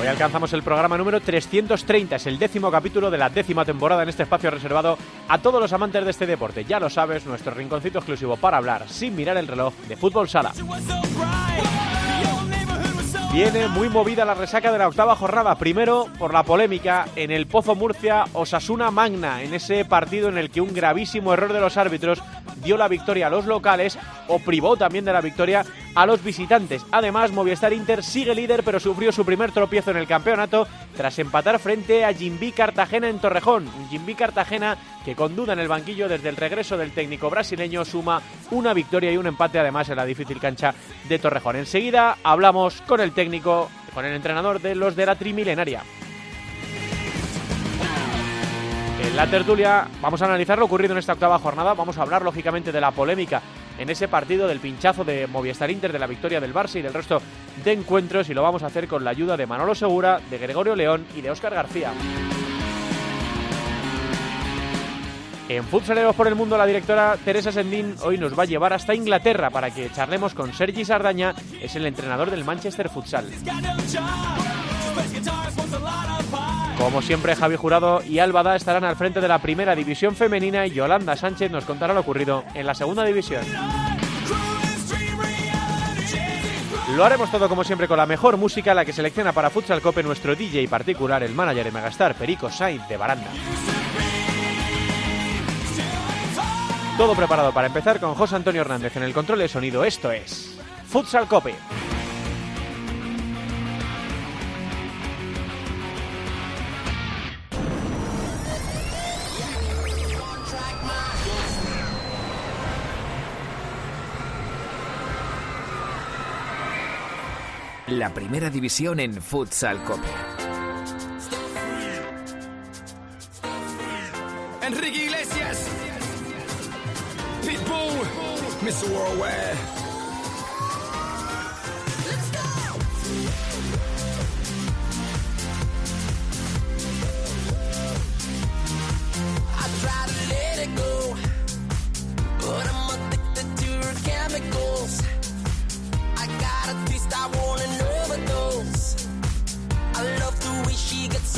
Hoy alcanzamos el programa número 330, es el décimo capítulo de la décima temporada en este espacio reservado a todos los amantes de este deporte. Ya lo sabes, nuestro rinconcito exclusivo para hablar sin mirar el reloj de fútbol sala. Viene muy movida la resaca de la octava jornada. Primero por la polémica en el Pozo Murcia Osasuna Magna, en ese partido en el que un gravísimo error de los árbitros dio la victoria a los locales o privó también de la victoria a los visitantes. Además, Movistar Inter sigue líder, pero sufrió su primer tropiezo en el campeonato tras empatar frente a Jimbi Cartagena en Torrejón. Un Jimbi Cartagena que con duda en el banquillo desde el regreso del técnico brasileño suma una victoria y un empate además en la difícil cancha de Torrejón. Enseguida hablamos con el técnico, con el entrenador de los de la Trimilenaria. En la tertulia vamos a analizar lo ocurrido en esta octava jornada, vamos a hablar lógicamente de la polémica en ese partido del pinchazo de Movistar Inter, de la victoria del Barça y del resto de encuentros y lo vamos a hacer con la ayuda de Manolo Segura, de Gregorio León y de Óscar García. En Futsaleros por el Mundo, la directora Teresa Sendín hoy nos va a llevar hasta Inglaterra para que charlemos con Sergi Sardaña, es el entrenador del Manchester Futsal. Como siempre, Javi Jurado y Álvada estarán al frente de la primera división femenina y Yolanda Sánchez nos contará lo ocurrido en la segunda división. Lo haremos todo como siempre con la mejor música, la que selecciona para Futsal Cope nuestro DJ particular, el manager de Megastar, Perico Sainz de Baranda. Todo preparado para empezar con José Antonio Hernández en el control de sonido. Esto es Futsal Cope. La primera división en Futsal Cope. The world aware.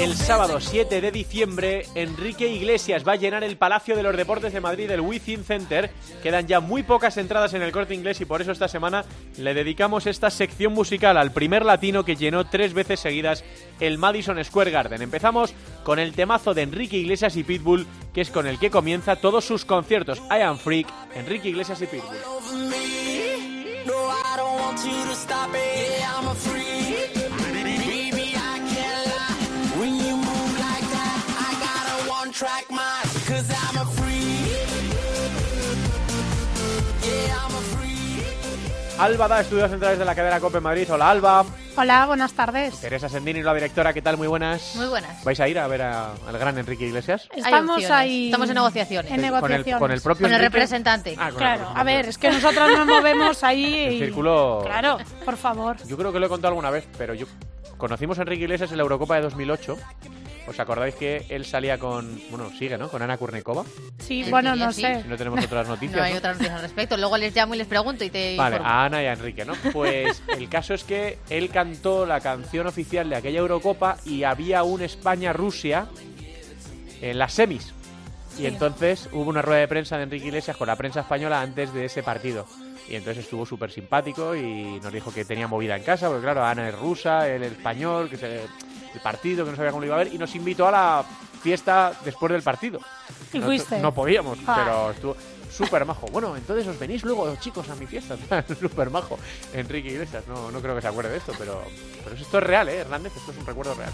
El sábado 7 de diciembre, Enrique Iglesias va a llenar el Palacio de los Deportes de Madrid, el Within Center. Quedan ya muy pocas entradas en el corte inglés y por eso esta semana le dedicamos esta sección musical al primer latino que llenó tres veces seguidas el Madison Square Garden. Empezamos con el temazo de Enrique Iglesias y Pitbull, que es con el que comienza todos sus conciertos. I Am Freak, Enrique Iglesias y Pitbull. Track mind. Cause I'm a freak. Yeah, I'm a freak. Alba da estudios centrales de la cadena Cope Madrid. Hola Alba. Hola, buenas tardes. Teresa Sendini, la directora, ¿qué tal? Muy buenas. Muy buenas. ¿Vais a ir a ver a- al gran Enrique Iglesias? Estamos ahí. Estamos en negociaciones. En Con el, negociaciones. con el propio Con el representante. Ah, con el Claro, a ver, es que nosotros nos movemos ahí. El y- círculo... Claro, por favor. Yo creo que lo he contado alguna vez, pero yo conocimos a Enrique Iglesias en la Eurocopa de 2008. ¿Os acordáis que él salía con, bueno, sigue, ¿no? Con Ana Kurnikova. Sí, En bueno, no sí. sé. Si no tenemos otras noticias. No hay ¿no? otras noticias al respecto. Luego les llamo y les pregunto y te Vale, informo. a Ana y a Enrique, ¿no? Pues el caso es que él cantó la canción oficial de aquella Eurocopa y había un España-Rusia en las semis. Y entonces hubo una rueda de prensa de Enrique Iglesias con la prensa española antes de ese partido. Y entonces estuvo súper simpático y nos dijo que tenía movida en casa, porque claro, Ana es rusa, él es español, que se, el partido, que no sabía cómo lo iba a ver, y nos invitó a la fiesta después del partido. ¿Y No- fuiste? No podíamos, Ah. pero estuvo súper majo. Bueno, entonces os venís luego, chicos, a mi fiesta. súper majo. Enrique Iglesias, no, no creo que se acuerde de esto, pero, pero esto es real, ¿eh, Hernández? Esto es un recuerdo real.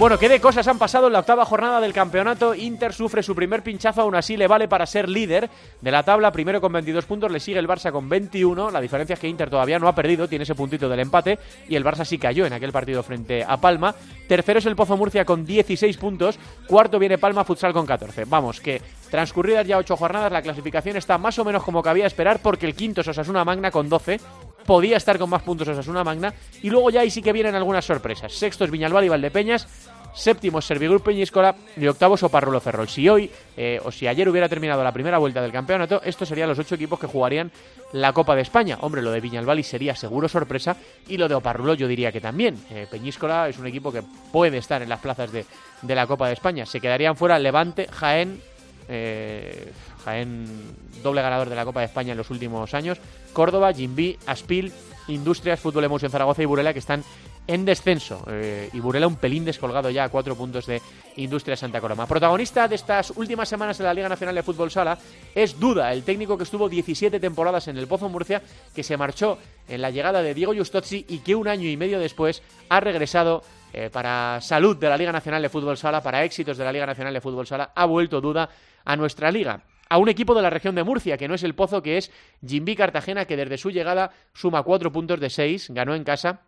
Bueno, ¿qué de cosas han pasado en la octava jornada del campeonato? Inter sufre su primer pinchazo, aún así le vale para ser líder de la tabla. Primero con 22 puntos, le sigue el Barça con 21. La diferencia es que Inter todavía no ha perdido, tiene ese puntito del empate y el Barça sí cayó en aquel partido frente a Palma. Tercero es el Pozo Murcia con 16 puntos. Cuarto viene Palma Futsal con 14. Vamos, que transcurridas ya ocho jornadas, la clasificación está más o menos como cabía esperar porque el quinto es Osasuna Magna con 12 podía estar con más puntos Osasuna Magna. Y luego ya ahí sí que vienen algunas sorpresas. Sexto es Viñalbal y Valdepeñas. Séptimo es Servigroup Peñíscola y octavo es Oparrulo Ferrol. Si hoy eh, o si ayer hubiera terminado la primera vuelta del campeonato, estos serían los ocho equipos que jugarían la Copa de España. Hombre, lo de Viñalbal sería seguro sorpresa y lo de Oparrulo yo diría que también. Eh, Peñíscola es un equipo que puede estar en las plazas de, de la Copa de España. Se quedarían fuera Levante, Jaén, eh, Jaén doble ganador de la Copa de España en los últimos años, Córdoba, Jimbí, Aspil, Industrias, Fútbol Emotion Zaragoza y Burela que están en descenso. Eh, y Burela un pelín descolgado ya a cuatro puntos de Industria Santa Coloma. Protagonista de estas últimas semanas de la Liga Nacional de Fútbol Sala es Duda, el técnico que estuvo 17 temporadas en el Pozo Murcia, que se marchó en la llegada de Diego Justozzi y que un año y medio después ha regresado eh, para salud de la Liga Nacional de Fútbol Sala, para éxitos de la Liga Nacional de Fútbol Sala, ha vuelto Duda a nuestra liga a un equipo de la región de Murcia, que no es el Pozo, que es Jimbi Cartagena, que desde su llegada suma cuatro puntos de seis, ganó en casa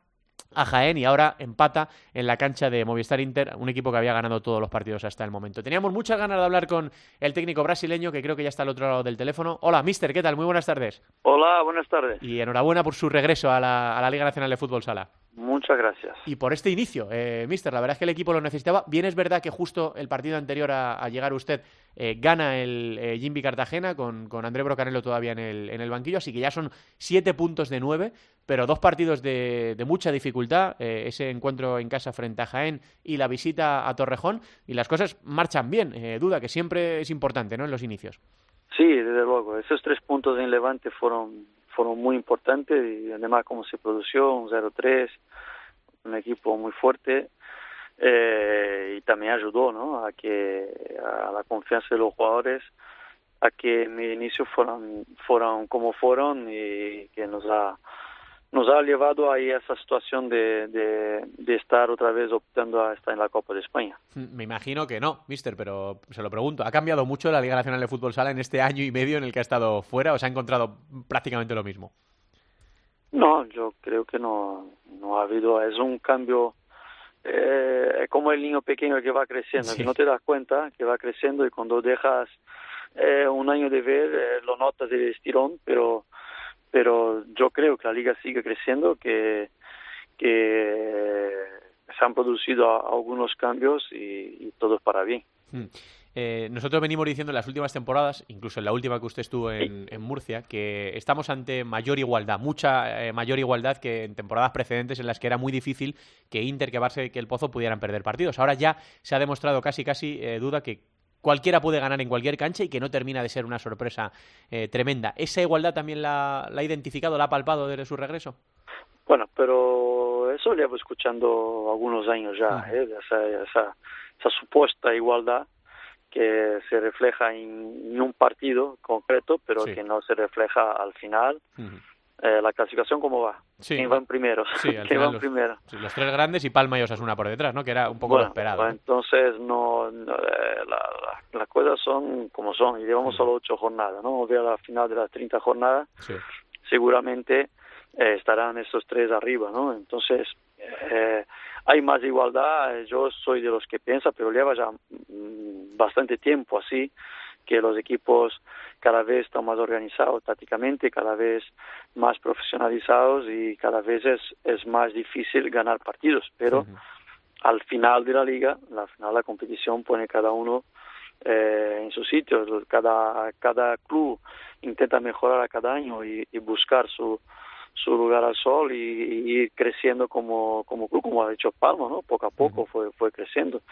a Jaén y ahora empata en la cancha de Movistar Inter, un equipo que había ganado todos los partidos hasta el momento. Teníamos muchas ganas de hablar con el técnico brasileño, que creo que ya está al otro lado del teléfono. Hola, mister, ¿qué tal? Muy buenas tardes. Hola, buenas tardes. Y enhorabuena por su regreso a la, a la Liga Nacional de Fútbol Sala. Muchas gracias. Y por este inicio, eh, mister, la verdad es que el equipo lo necesitaba. Bien es verdad que justo el partido anterior a, a llegar usted eh, gana el eh, Cartagena con, con André Brocanello todavía en el, en el banquillo, así que ya son siete puntos de nueve, pero dos partidos de, de mucha dificultad, eh, ese encuentro en casa frente a Jaén y la visita a Torrejón, y las cosas marchan bien, eh, duda que siempre es importante ¿no? en los inicios. Sí, desde luego. Esos tres puntos en Levante fueron, fueron muy importantes y además cómo se produjo, un 0-3, un equipo muy fuerte eh, y también ayudó ¿no? a que a la confianza de los jugadores a que mi inicio fueran fueran como fueron y que nos ha nos ha llevado ahí a esa situación de, de, de, estar otra vez optando a estar en la Copa de España. Me imagino que no, mister, pero se lo pregunto. ¿Ha cambiado mucho la Liga Nacional de Fútbol Sala en este año y medio en el que ha estado fuera o se ha encontrado prácticamente lo mismo? No, yo creo que no, no ha habido, es un cambio eh, como el niño pequeño que va creciendo, sí. que no te das cuenta que va creciendo y cuando dejas eh, un año de ver eh, lo notas de estirón, pero pero yo creo que la liga sigue creciendo, que, que se han producido algunos cambios y, y todo para bien. Hmm. Eh, nosotros venimos diciendo en las últimas temporadas, incluso en la última que usted estuvo en, en Murcia, que estamos ante mayor igualdad, mucha eh, mayor igualdad que en temporadas precedentes en las que era muy difícil que Inter, que Barça y que el Pozo pudieran perder partidos. Ahora ya se ha demostrado casi, casi eh, duda que cualquiera puede ganar en cualquier cancha y que no termina de ser una sorpresa eh, tremenda. ¿Esa igualdad también la, la, ha identificado, la ha palpado desde su regreso? Bueno, pero eso llevo escuchando algunos años ya, ¿eh? esa, esa, esa, supuesta igualdad que se refleja en, en un partido concreto, pero sí. que no se refleja al final. Uh -huh. Eh, la clasificación cómo va. Sí. ¿Quién van primero? Sí, ¿Quién van los, primero? Sí, los tres grandes y Palma y Osasuna por detrás, ¿no? Que era un poco bueno, lo esperado. Bueno, entonces, no, no eh, la, la, las cosas son como son y llevamos solo ocho jornadas, ¿no? Voy a la final de las 30 jornadas, seguramente eh, estarán esos tres arriba, ¿no? Entonces, eh, hay más igualdad, yo soy de los que piensa, pero lleva ya mm, bastante tiempo así, que los equipos cada vez están más organizados tácticamente, cada vez más profesionalizados y cada vez es, es más difícil ganar partidos. Pero uh -huh. al final de la liga, al final de la competición pone cada uno eh, en su sitio, cada, cada club intenta mejorar a cada año y, y buscar su, su lugar al sol y, y, ir creciendo como, como club, como ha dicho Palma, ¿no? Poco a poco fue, fue creciendo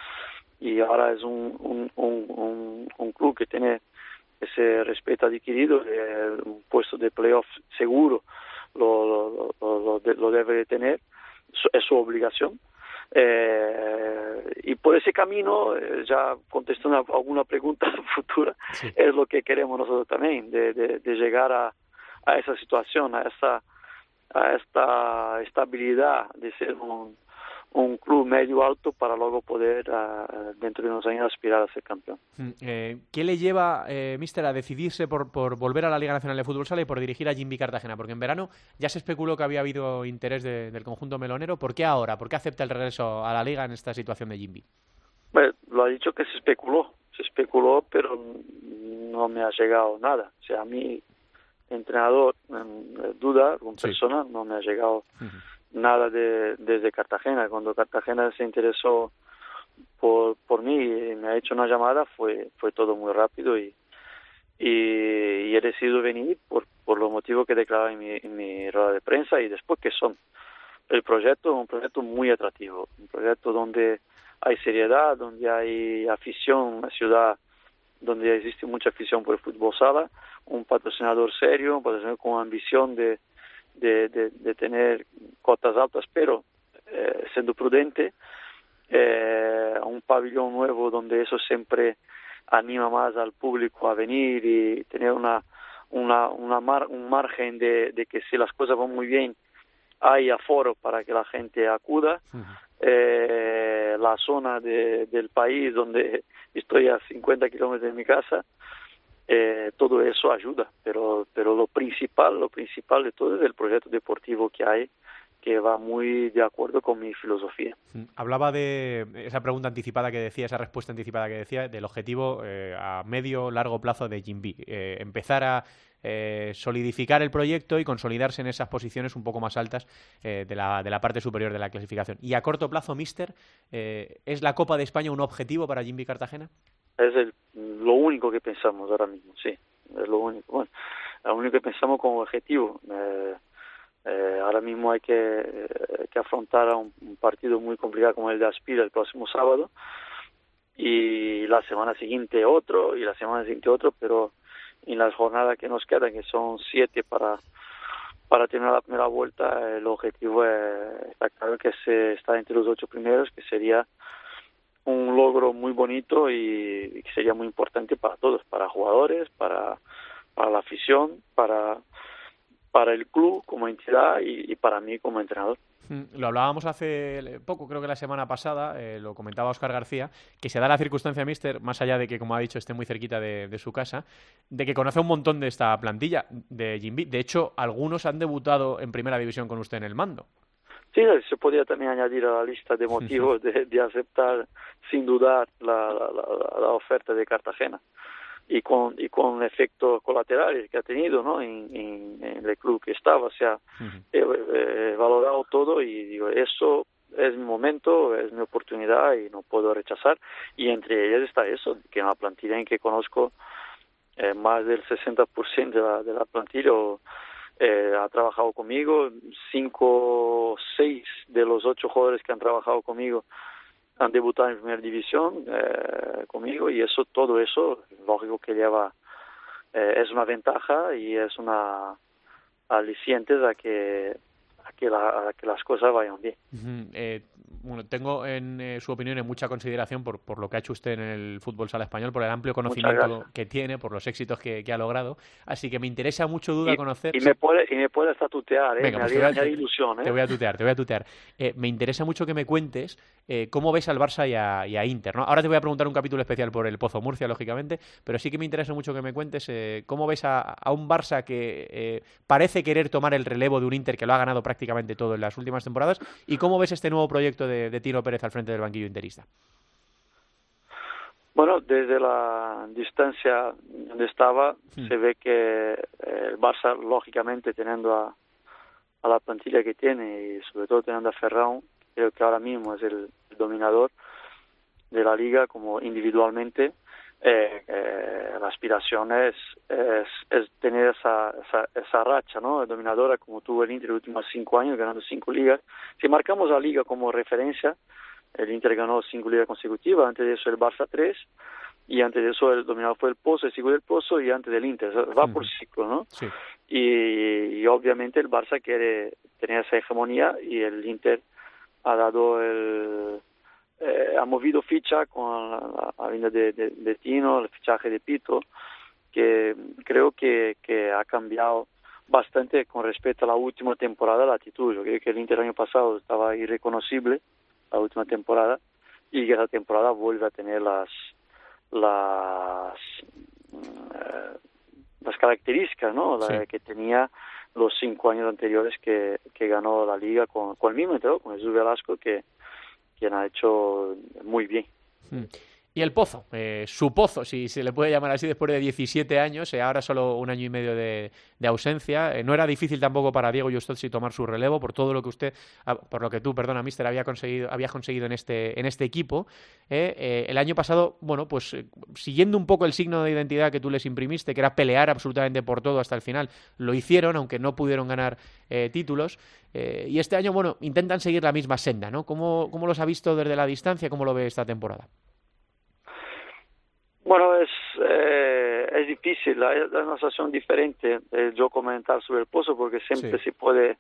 y ahora es un, un, un, un, club que tiene ese respeto adquirido, eh, un puesto de playoff seguro lo, lo, lo, lo debe de tener, es su obligación. Eh, y por ese camino, eh, ya contestando a alguna pregunta futura, sí. es lo que queremos nosotros también, de, de, de llegar a, a, esa situación, a esa a esta estabilidad de ser un, un club medio alto para luego poder ah, dentro de unos años aspirar a ser campeón. Mm, eh, ¿Qué le lleva, eh, Mister, a decidirse por, por volver a la Liga Nacional de Fútbol Sala y por dirigir a Jimmy Cartagena? Porque en verano ya se especuló que había habido interés de- del conjunto melonero. ¿Por qué ahora? ¿Por qué acepta el regreso a la Liga en esta situación de Jimmy? Bueno, lo ha dicho que se especuló, se especuló, pero no me ha llegado nada. O sea, a mí, entrenador, en duda, con Sí. persona, no me ha llegado nada de, desde Cartagena. Cuando Cartagena se interesó por, por mí y me ha hecho una llamada, fue, fue todo muy rápido y, y, y he decidido venir por, por los motivos que declaraba en mi, en mi rueda de prensa y después que son el proyecto, un proyecto muy atractivo, un proyecto donde hay seriedad, donde hay afición, una ciudad donde existe mucha afición por el fútbol sala, un patrocinador serio, un patrocinador con ambición de, de, tener cotas altas, pero eh, siendo prudente, eh, un pabellón nuevo donde eso siempre anima más al público a venir y tener una, una, una mar- un margen de que si las cosas van muy bien hay aforo para que la gente acuda. Eh, la zona de, del país donde estoy a 50 kilómetros de mi casa, eh, todo eso ayuda, pero, pero lo principal, lo principal de todo es el proyecto deportivo que hay, que va muy de acuerdo con mi filosofía. Mm, Hablaba de esa pregunta anticipada que decía, esa respuesta anticipada que decía, del objetivo eh, a medio largo plazo de Jimby. Eh, empezar a eh, solidificar el proyecto y consolidarse en esas posiciones un poco más altas eh, de, la, de la parte superior de la clasificación. Y a corto plazo, Mister, eh, ¿es la Copa de España un objetivo para Jimby Cartagena? Es el, lo único que pensamos ahora mismo, sí, es lo único. Bueno, lo único que pensamos como objetivo. Eh, ahora mismo hay que, eh, afrontar a un, un partido muy complicado como el de Aspira el próximo sábado y la semana siguiente otro y la semana siguiente otro, pero en las jornadas que nos quedan, que son siete para para terminar la primera vuelta, el objetivo es, está claro que se está entre los ocho primeros, que sería un logro muy bonito y, y que sería muy importante para todos, para jugadores, para, para la afición, para, para el club como entidad y, y para mí como entrenador. Mm, Lo hablábamos hace poco, creo que la semana pasada, eh, lo comentaba Oscar García, que se da la circunstancia, Mister, más allá de que, como ha dicho, esté muy cerquita de, de su casa, de que conoce un montón de esta plantilla de Jimby. De hecho, algunos han debutado en primera división con usted en el mando. Sí, se podría también añadir a la lista de motivos de, de aceptar sin dudar la, la, la, la oferta de Cartagena y con y con efectos colaterales que ha tenido ¿no? en, en, en el club que estaba o sea he, he valorado todo y digo eso es mi momento es mi oportunidad y no puedo rechazar y entre ellas está eso que en la plantilla en que conozco eh, más del 60% de la, de la plantilla eh, ha trabajado conmigo cinco seis de los ocho jugadores que han trabajado conmigo han debutado en primera división eh, conmigo y eso todo eso lógico que lleva eh, es una ventaja y es una aliciente a que a que, la, a que las cosas vayan bien. Uh -huh. eh, bueno, tengo en eh, su opinión en mucha consideración por, por lo que ha hecho usted en el fútbol sala español, por el amplio conocimiento que tiene, por los éxitos que, que, ha logrado. Así que me interesa mucho duda y, conocer. Y me puede, y me puede hasta tutear, ¿eh? Venga, me pues te, voy a, ilusión, ¿eh? te voy a tutear, te voy a tutear. Eh, me interesa mucho que me cuentes eh, cómo ves al Barça y a, y a Inter. ¿no? Ahora te voy a preguntar un capítulo especial por el Pozo Murcia, lógicamente, pero sí que me interesa mucho que me cuentes eh, cómo ves a, a, un Barça que parece querer tomar el relevo de un Inter que lo ha ganado prácticamente todo en las últimas temporadas y cómo ves este nuevo proyecto de, de Tino Pérez al frente del banquillo interista. Bueno, desde la distancia donde estaba, hmm. se ve que el Barça, lógicamente, teniendo a, a, la plantilla que tiene y sobre todo teniendo a Ferran, creo que ahora mismo es el, el dominador de la liga como individualmente, eh, eh, la aspiración es, es, es tener esa, esa, esa, racha ¿no? dominadora como tuvo el Inter los últimos cinco años, ganando cinco ligas. Si marcamos la liga como referencia, el Inter ganó cinco ligas consecutivas, antes de eso el Barça tres, y antes de eso el dominador fue el Pozo, el segundo el Pozo, y antes del Inter, va por ciclo, ¿no? Sí. Y, y, obviamente el Barça quiere tener esa hegemonía y el Inter ha dado el... Eh, ha movido ficha con la, la venida de, de, de, Tino, el fichaje de Pito, que creo que, que ha cambiado bastante con respecto a la última temporada la actitud. Yo creo que el Inter año pasado estaba irreconocible la última temporada y que esa temporada vuelve a tener las las eh, las características ¿no? La Sí. que tenía los cinco años anteriores que, que ganó la liga con, con el mismo entrenador, con Jesús Velasco, que quien ha hecho muy bien. Mm. Y el Pozo, eh, su Pozo, si se le puede llamar así, después de 17 años, eh, ahora solo un año y medio de, ausencia. Eh, no era difícil tampoco para Diego Justozzi tomar su relevo por todo lo que usted, ah, por lo que tú, perdona, Mister, había conseguido, había conseguido en este, en este equipo. Eh, eh, el año pasado, bueno, pues siguiendo un poco el signo de identidad que tú les imprimiste, que era pelear absolutamente por todo hasta el final, lo hicieron, aunque no pudieron ganar títulos. Y este año, bueno, intentan seguir la misma senda, ¿no? ¿Cómo, ¿Cómo los ha visto desde la distancia? ¿Cómo lo ve esta temporada? Bueno, es, eh, es difícil, hay una situación diferente eh, yo comentar sobre el pozo porque siempre Sí. se puede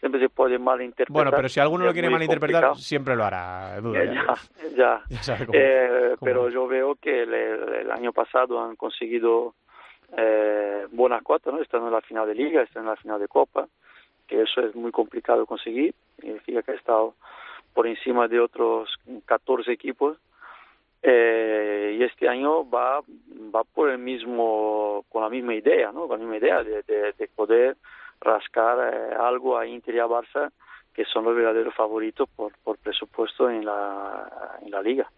siempre se puede malinterpretar. Bueno, pero si alguno lo quiere malinterpretar, complicado. siempre lo hará, duda. Eh, ya. ya, cómo- Eh, cómo pero yo veo que el, el año pasado han conseguido eh, buenas cuotas, ¿no? Están en la final de liga, están en la final de copa, que eso es muy complicado conseguir. Significa que ha estado por encima de otros 14 equipos. Eh, y este año va va por el mismo con la misma idea, ¿no? Con la misma idea de, de, de poder rascar eh, algo a Inter y a Barça que son los verdaderos favoritos por, por presupuesto en la, en la liga.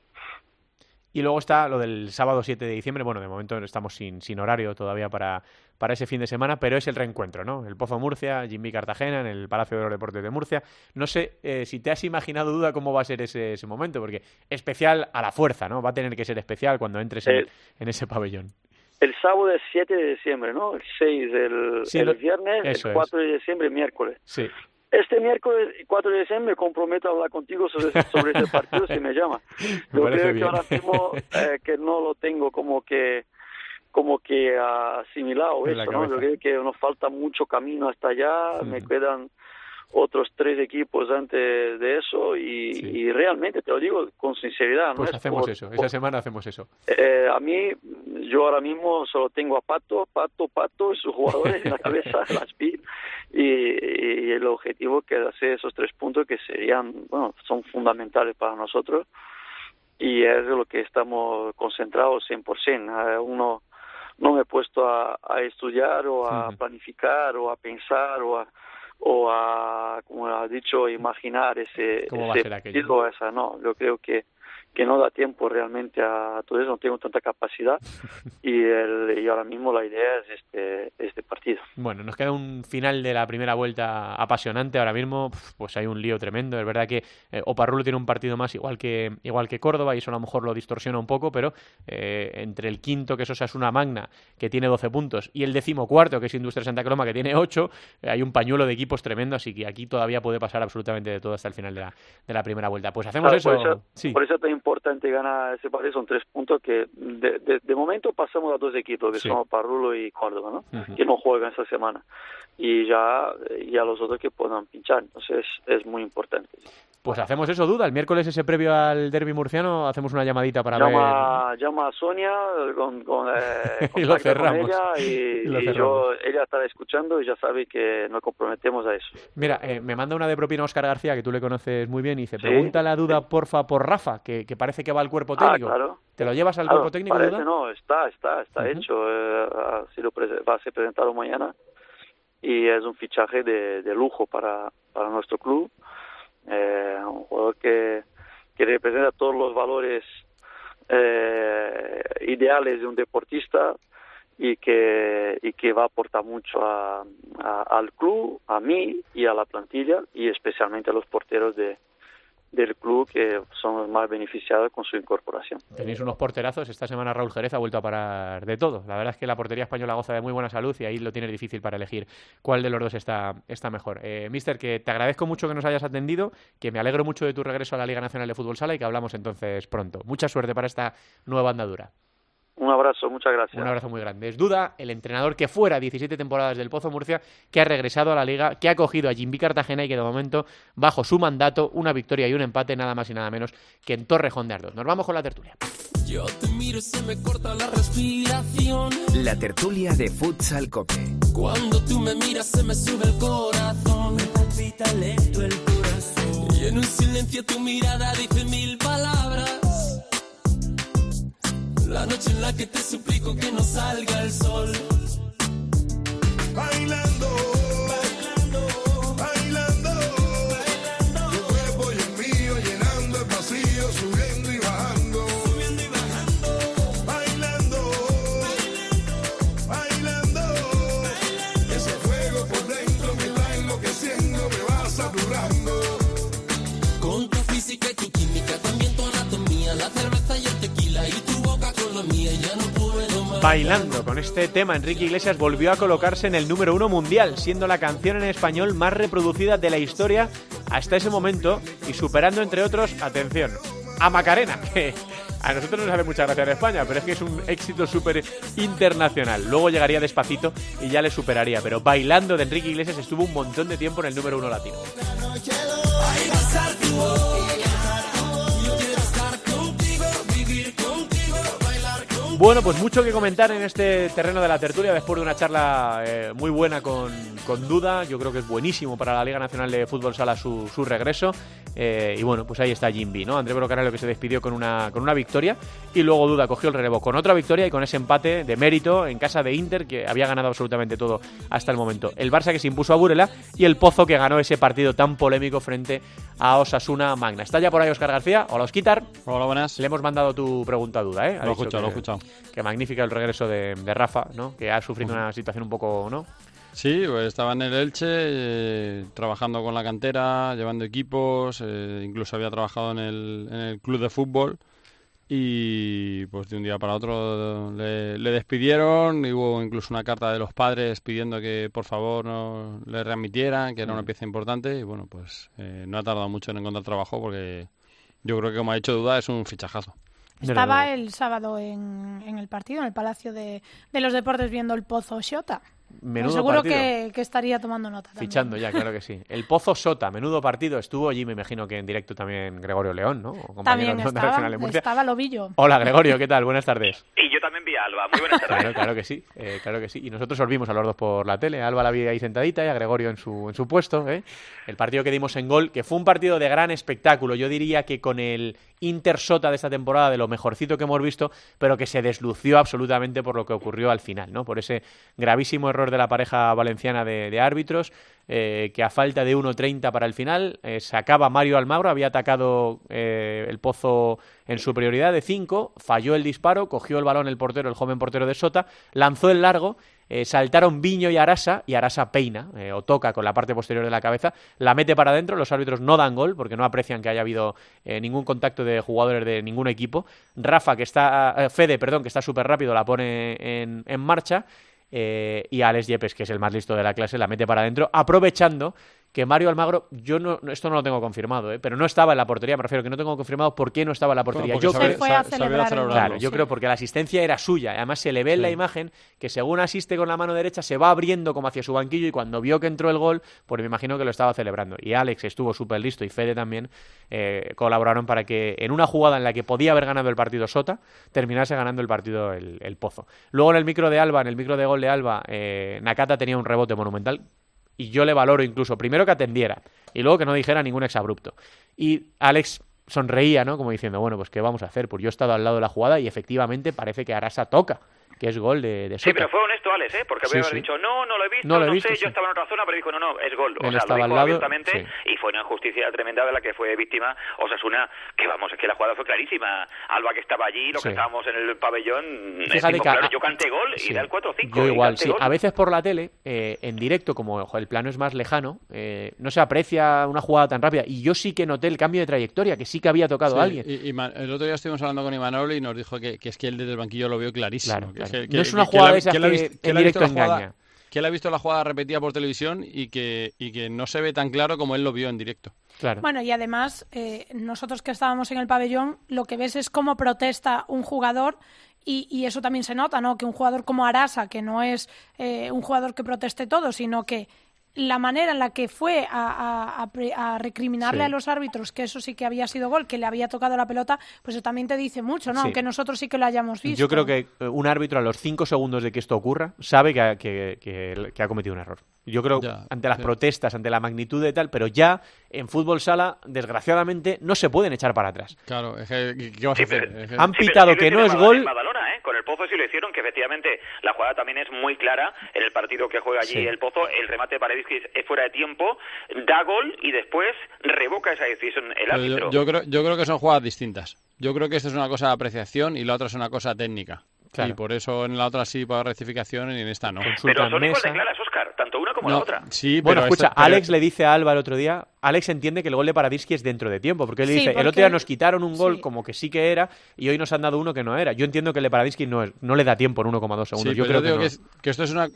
Y luego está lo del sábado 7 de diciembre. Bueno, de momento estamos sin, sin horario todavía para, para ese fin de semana, pero es el reencuentro, ¿no? El Pozo Murcia, Jimmy Cartagena, en el Palacio de los Deportes de Murcia. No sé eh, si te has imaginado, duda, cómo va a ser ese, ese momento, porque especial a la fuerza, ¿no? Va a tener que ser especial cuando entres en, Eh, en ese pabellón. El sábado es 7 de diciembre, ¿no? El 6 el, Sí, el viernes, el es. 4 de diciembre, miércoles. Sí. Este miércoles 4 de diciembre me comprometo a hablar contigo sobre, sobre ese partido si me llama. Me Yo parece creo bien. que ahora mismo eh, que no lo tengo como que como que asimilado En eso, ¿no? Yo creo que nos falta mucho camino hasta allá, me quedan otros tres equipos antes de eso y, Sí. y realmente te lo digo con sinceridad. ¿no? Pues es hacemos por- eso. por- Esa semana hacemos eso. eh, a mí, yo ahora mismo solo tengo a Pato, Pato, Pato y sus jugadores en la cabeza, las vi, y, y el objetivo que es hacer esos tres puntos que serían, bueno, son fundamentales para nosotros y es de lo que estamos concentrados 100%. Eh, uno no me he puesto a, a estudiar o a planificar o a pensar o a o a como ha dicho imaginar ese, ¿Cómo va a ese ser aquello? partido, esa no yo creo que que no da tiempo realmente a todo eso, no tengo tanta capacidad y, el, y ahora mismo la idea es este, este partido. Bueno, nos queda un final de la primera vuelta apasionante. Ahora mismo, pues hay un lío tremendo. Es verdad que eh, Oparrulo tiene un partido más igual que, igual que Córdoba y eso a lo mejor lo distorsiona un poco, pero eh, entre el quinto, que es Osasuna Magna, que tiene 12 puntos, y el decimocuarto, que es Industria Santa Coloma, que tiene 8, eh, hay un pañuelo de equipos tremendo, así que aquí todavía puede pasar absolutamente de todo hasta el final de la, de la primera vuelta. Pues hacemos Claro, eso. Por eso, sí. por eso importante ganar ese partido, son tres puntos que de, de, de momento pasamos a dos equipos, que Sí. son Parrulo y Córdoba, ¿no? Que no juegan esta semana. Y ya, y a los otros que puedan pinchar, entonces es muy importante. Pues hacemos eso, duda. El miércoles ese previo al derby murciano, hacemos una llamadita para ver. llama, llama a Sonia con, con, eh, Y lo con ella y, Y lo y cerramos. yo, ella está escuchando y ya sabe que nos comprometemos a eso. Mira, eh, me manda una de propina Oscar García, que tú le conoces muy bien, y dice, Sí. pregunta la duda, porfa, por Rafa, que, que parece que va al cuerpo Ah, técnico. claro. ¿Te lo llevas al Claro, cuerpo técnico, parece, duda? no, está, está, está hecho. eh, va a ser presentado mañana y es un fichaje de, de lujo para, para nuestro club. Eh, un jugador que, que representa todos los valores eh, ideales de un deportista y que, y que va a aportar mucho a, al club, a mí y a la plantilla y especialmente a los porteros de, del club que son los más beneficiados con su incorporación. Tenéis unos porterazos. Esta semana Raúl Jerez ha vuelto a parar de todo. La verdad es que la portería española goza de muy buena salud y ahí lo tienes difícil para elegir cuál de los dos está, está mejor. Eh, Mister, que te agradezco mucho que nos hayas atendido, que me alegro mucho de tu regreso a la Liga Nacional de Fútbol Sala y que hablamos entonces pronto. Mucha suerte para esta nueva andadura. Un abrazo, muchas gracias. Un abrazo muy grande. Es Duda, el entrenador que fuera 17 temporadas del Pozo Murcia, que ha regresado a la liga, que ha cogido a Jimby Cartagena y que de momento, bajo su mandato, una victoria y un empate, nada más y nada menos que en Torrejón de Ardoz. Nos vamos con la tertulia. Yo te miro y se me corta la respiración. La tertulia de Futsal Cope. Cuando tú me miras se me sube el corazón. Me palpita lento el corazón. Y En un silencio tu mirada dice mil palabras. La noche en la que te suplico que no salga el sol. Bailando, Bailando con este tema, Enrique Iglesias volvió a colocarse en el número uno mundial, siendo la canción en español más reproducida de la historia hasta ese momento y superando, entre otros, atención, a Macarena, que a nosotros nos hace mucha gracia en España, pero es que es un éxito súper internacional. Luego llegaría despacito y ya le superaría, pero Bailando de Enrique Iglesias estuvo un montón de tiempo en el número uno latino. Bueno, pues mucho que comentar en este terreno de la tertulia después de una charla eh, muy buena con, con Duda. Yo creo que es buenísimo para la Liga Nacional de Fútbol Sala su, su regreso. Eh, y bueno, pues ahí está Jimby, ¿no? André Brocarello que se despidió con una, con una victoria. Y luego Duda cogió el relevo con otra victoria y con ese empate de mérito en casa de Inter, que había ganado absolutamente todo hasta el momento. El Barça que se impuso a Burela y el Pozo que ganó ese partido tan polémico frente a Osasuna Magna. Está ya por ahí Oscar García. Hola, Osquitar. Hola, buenas. Le hemos mandado tu pregunta a Duda, ¿eh? Ha Lo he escuchado, lo he escuchado. Que magnífica el regreso de, de Rafa, ¿no? Que ha sufrido una situación un poco, ¿no? Sí, pues estaba en el Elche, eh, trabajando con la cantera, llevando equipos, eh, incluso había trabajado en el, en el club de fútbol y pues de un día para otro le, le despidieron y hubo incluso una carta de los padres pidiendo que por favor no le readmitieran, que era una pieza importante y bueno, pues eh, no ha tardado mucho en encontrar trabajo porque yo creo que como ha dicho Duda es un fichajazo. Estaba el sábado en, en el partido, en el Palacio de, de los Deportes, viendo el Pozo Xota. Menudo Seguro partido. que, que estaría tomando nota. también. Fichando ya, claro que sí. El Pozo Sota, menudo partido. Estuvo allí, me imagino que en directo también Gregorio León, ¿no? O compañero También estaba, Nacional de Murcia. estaba Lobillo. Hola, Gregorio, ¿qué tal? Buenas tardes. Y yo también vi a Alba. Muy buenas tardes. Claro, claro que sí, eh, claro que sí. Y nosotros os vimos a los dos por la tele. A Alba la vi ahí sentadita y a Gregorio en su, en su puesto. ¿eh? El partido que dimos en gol, que fue un partido de gran espectáculo. Yo diría que con el Inter Sota de esta temporada, de lo mejorcito que hemos visto, pero que se deslució absolutamente por lo que ocurrió al final, ¿no? Por ese gravísimo error de la pareja valenciana de, árbitros, eh, que a falta de 1.30 para el final, eh, sacaba Mario Almagro, había atacado eh, el pozo en superioridad de 5, falló el disparo, cogió el balón el portero, el joven portero de Sota, lanzó el largo, eh, saltaron Viño y Arasa, y Arasa peina eh, o toca con la parte posterior de la cabeza, la mete para adentro, los árbitros no dan gol porque no aprecian que haya habido ningún contacto de jugadores de ningún equipo. Rafa, que está, Fede, perdón, que está súper rápido, la pone en, en marcha. Eh, y Alex Yepes, que es el más listo de la clase, la mete para adentro, aprovechando que Mario Almagro, yo no, no- esto no lo tengo confirmado, ¿eh? pero no estaba en la portería, me refiero que no tengo confirmado por qué no estaba en la portería. yo sabe- creo- celebrar. Claro, yo Sí. creo porque la asistencia era suya. Además, se le ve en la imagen que según asiste con la mano derecha se va abriendo como hacia su banquillo y cuando vio que entró el gol, pues me imagino que lo estaba celebrando. Y Alex estuvo súper listo y Fede también eh, colaboraron para que en una jugada en la que podía haber ganado el partido Sota, terminase ganando el partido el, el Pozo. Luego en el micro de Alba, en el micro de gol de Alba, eh, Nakata tenía un rebote monumental y yo le valoro incluso, primero que atendiera y luego que no dijera ningún exabrupto. Y Alex sonreía, ¿no? Como diciendo, bueno, pues ¿qué vamos a hacer? Pues yo he estado al lado de la jugada y efectivamente parece que Arasa toca, que es gol de, de Sí, pero fue honesto, Alex, ¿eh? Porque había sí. dicho, no, no lo he visto, No no, lo he visto, sé, sí. yo estaba en otra zona, pero dijo, no, no, es gol. O Él sea, estaba lo al dijo lado, abiertamente sí. y fue una injusticia tremenda de la que fue víctima Osasuna, que vamos, es que la jugada fue clarísima. Alba que estaba allí, los Sí. que estábamos en el pabellón, Fíjate decimos, que a- yo canté gol y da el 4-5. Yo igual, sí. gol. A veces por la tele, eh, en directo, como ojo, el plano es más lejano, eh, no se aprecia una jugada tan rápida. Y yo sí que noté el cambio de trayectoria, que sí que había tocado Sí, a alguien. Y, y el otro día estuvimos hablando con Imanol y nos dijo que, que es que él desde el banquillo lo vio clarísimo. Claro, que que- No es que- una que jugada de esas que visto- en él ha visto directo la jugada- engaña. que él ha visto la jugada repetida por televisión y que, y que no se ve tan claro como él lo vio en directo. Claro. Bueno, y además, eh, nosotros que estábamos en el pabellón, lo que ves es cómo protesta un jugador y, y eso también se nota, ¿no? Que un jugador como Arasa, que no es eh, un jugador que proteste todo, sino que la manera en la que fue a, a- a recriminarle Sí. a los árbitros que eso sí que había sido gol, que le había tocado la pelota, pues eso también te dice mucho, ¿no? Sí. Aunque nosotros sí que lo hayamos visto. Yo creo que eh, un árbitro a los cinco segundos de que esto ocurra sabe que ha, que- que- que ha cometido un error. Yo creo Ya, ante las sí. protestas, ante la magnitud de tal, pero ya en fútbol sala, desgraciadamente, no se pueden echar para atrás. Claro, es que, ¿qué- ¿qué vas a Sí, hacer? pero- Es que- Han pitado sí que no es gol. Badalona, ¿eh? Con el Pozo sí lo hicieron, que efectivamente la jugada también es muy clara en el partido que juega allí Sí. el Pozo. El remate para Vizquis es fuera de tiempo, da gol y después revoca esa decisión el árbitro. yo, yo creo, yo creo que son jugadas distintas. Yo creo que esto es una cosa de apreciación y la otra es una cosa técnica. Claro. Y por eso en la otra sí para rectificación y en esta no. Pero Consultan son igual mesa. de claras, Oscar, tanto una como la No, otra. Sí, Bueno, pero escucha, esta- pero- Alex le dice a Alba el otro día, Alex entiende que el gol de Paradisky es dentro de tiempo, porque él Sí, dice, el otro día nos quitaron un gol sí. como que sí que era, y hoy nos han dado uno que no era. Yo entiendo que el de Paradisky no, es- no le da tiempo en 1,2 segundos. Sí, yo pero creo digo que, que, no. es- que esto es una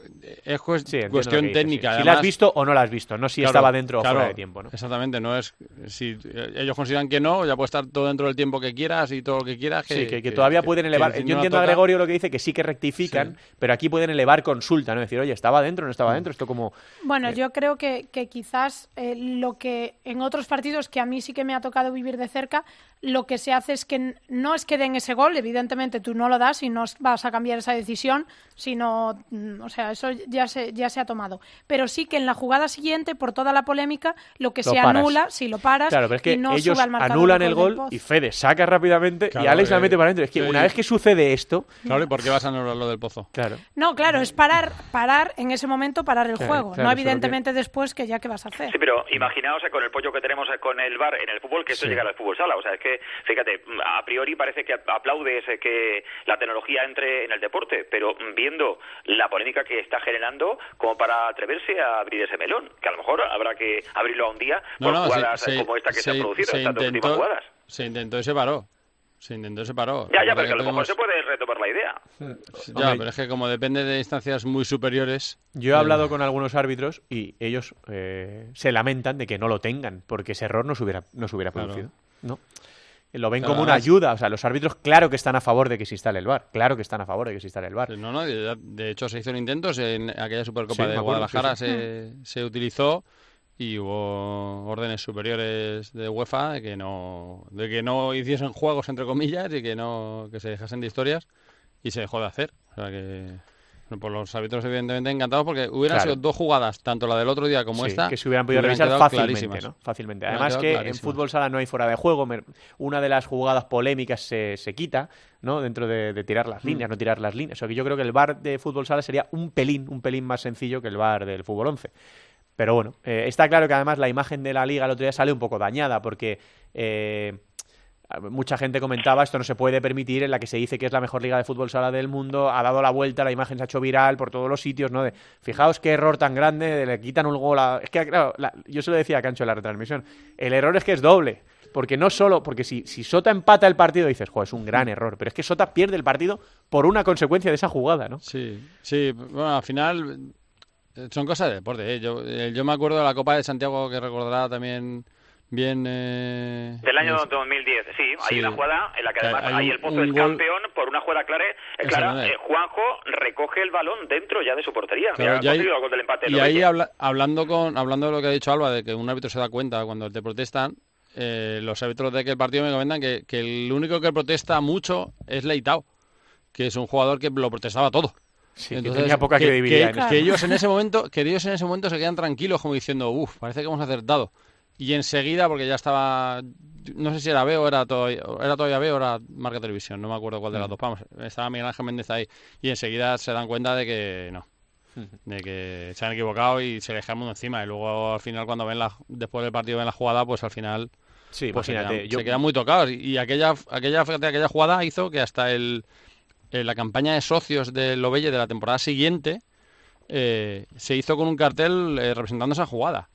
es cuestión técnica. sí. Si además- la has visto o no la has visto, no si Claro, estaba dentro o claro, fuera de tiempo. ¿no? Exactamente, no es si eh, ellos consideran que no, ya puede estar todo dentro del tiempo que quieras y todo lo que quieras. Que, Sí, que, que todavía pueden elevar. Yo entiendo a Gregorio lo que dice, que sí que rectifican, pero aquí pueden elevar consulta, ¿no? Decir, oye, ¿estaba dentro o no Mm. estaba dentro? Esto como... Bueno, Eh. yo creo que, que quizás eh, lo que en otros partidos que a mí sí que me ha tocado vivir de cerca, lo que se hace es que no es que den ese gol, evidentemente tú no lo das y no vas a cambiar esa decisión, sino, mm, o sea, eso ya se, ya se ha tomado. Pero sí que en la jugada siguiente, por toda la polémica, lo que Lo se paras. anula, si lo paras, Claro, pero es que y no ellos sube al marcador anulan el gol y Fede saca rápidamente y Alex la eh, mete para adentro. Es que sí. una vez que sucede esto... Claro, ¿y por qué vas a anular lo del pozo? Claro. No, claro, es parar, parar en ese momento, parar el Claro, juego. claro, no que- evidentemente después que ya qué vas a hacer. Sí, pero imaginaos eh, con el pollo que tenemos eh, con el bar en el fútbol que esto Sí. llega al fútbol sala. O sea, es que, fíjate, a priori parece que aplaudes eh, que la tecnología entre en el deporte, pero viendo la polémica que está generando, como para atreverse a abrir ese melón, que a lo mejor habrá que abrirlo a un día por jugadas eh, como esta que se, han producido, estas dos últimas jugadas. se intentó y se paró. Se intentó y se paró. Ya, ya, pero que a lo mejor se puede retomar la idea. Ya, Hombre, pero es que como depende de instancias muy superiores. Yo he eh, hablado con algunos árbitros y ellos eh, se lamentan de que no lo tengan, porque ese error no se hubiera, no se hubiera Claro. producido. ¿no? Lo ven Claro, como una ayuda. O sea, los árbitros, claro que están a favor de que se instale el bar. Claro que están a favor de que se instale el bar. No, no, de, de hecho se hizo un intento, se- en aquella Supercopa Sí, de Guadalajara sí, Se, se utilizó y hubo órdenes superiores de UEFA de que no de que no hiciesen juegos entre comillas y que no que se dejasen de historias y se dejó de hacer. O sea que pues los árbitros evidentemente encantados porque hubieran Claro. sido dos jugadas, tanto la del otro día como Sí, esta, que se hubieran podido hubieran revisar fácilmente. ¿no? Fácilmente. Además que en fútbol sala no hay fuera de juego. Una de las jugadas polémicas se, se quita, ¿no? Dentro de, de tirar Mm. las líneas, no tirar las líneas. O sea que yo creo que el bar de fútbol sala sería un pelín, un pelín más sencillo que el bar del fútbol 11. Pero bueno, eh, está claro que además la imagen de la liga el otro día sale un poco dañada porque eh, mucha gente comentaba esto no se puede permitir en la que se dice que es la mejor liga de fútbol sala del mundo, ha dado la vuelta, la imagen se ha hecho viral por todos los sitios, ¿no? De, fijaos qué error tan grande, de le quitan un gol a... Es que, claro, la- yo se lo decía a Cancho en la retransmisión, el error es que es doble, porque no solo, porque si, si Sota empata el partido dices, jo, es un gran error, pero es que Sota pierde el partido por una consecuencia de esa jugada, ¿no? Sí, sí, bueno, al final eh, son cosas de deporte. ¿eh? Yo, eh, yo me acuerdo de la Copa de Santiago que recordará también bien. Eh, Del año es- 2010, sí, hay Sí. una jugada en la que Que además hay ahí el Pozo es gol- campeón por una jugada clara. eh, clara eh, Juanjo recoge el balón dentro ya de su portería. Claro, Mira, y ha ahí- conseguido el gol del empate. Y ahí habla- hablando con hablando de lo que ha dicho Alba, de que un árbitro se da cuenta cuando te protestan, eh, los árbitros de que el partido me comentan que, que el único que protesta mucho es Leitao, que es un jugador que lo protestaba todo. Sí, que tenía poca que- credibilidad que- en que esto. ellos en ese momento, que ellos en ese momento se quedan tranquilos como diciendo, uff, parece que hemos acertado. Y enseguida, porque ya estaba, no sé si era B o era todavía, era todavía B o era Marca Televisión, no me acuerdo cuál de las dos, vamos, estaba Miguel Ángel Méndez ahí. Y enseguida se dan cuenta de que no, de que se han equivocado y se les cae el mundo encima. Y luego al final cuando ven la, después del partido ven la jugada, pues al final Sí, pues se, quedan, yo- se quedan muy tocados. Y, aquella, aquella, fíjate, aquella jugada hizo que hasta el, la campaña de socios de Lobelle de la temporada siguiente eh, se hizo con un cartel eh, representando esa jugada.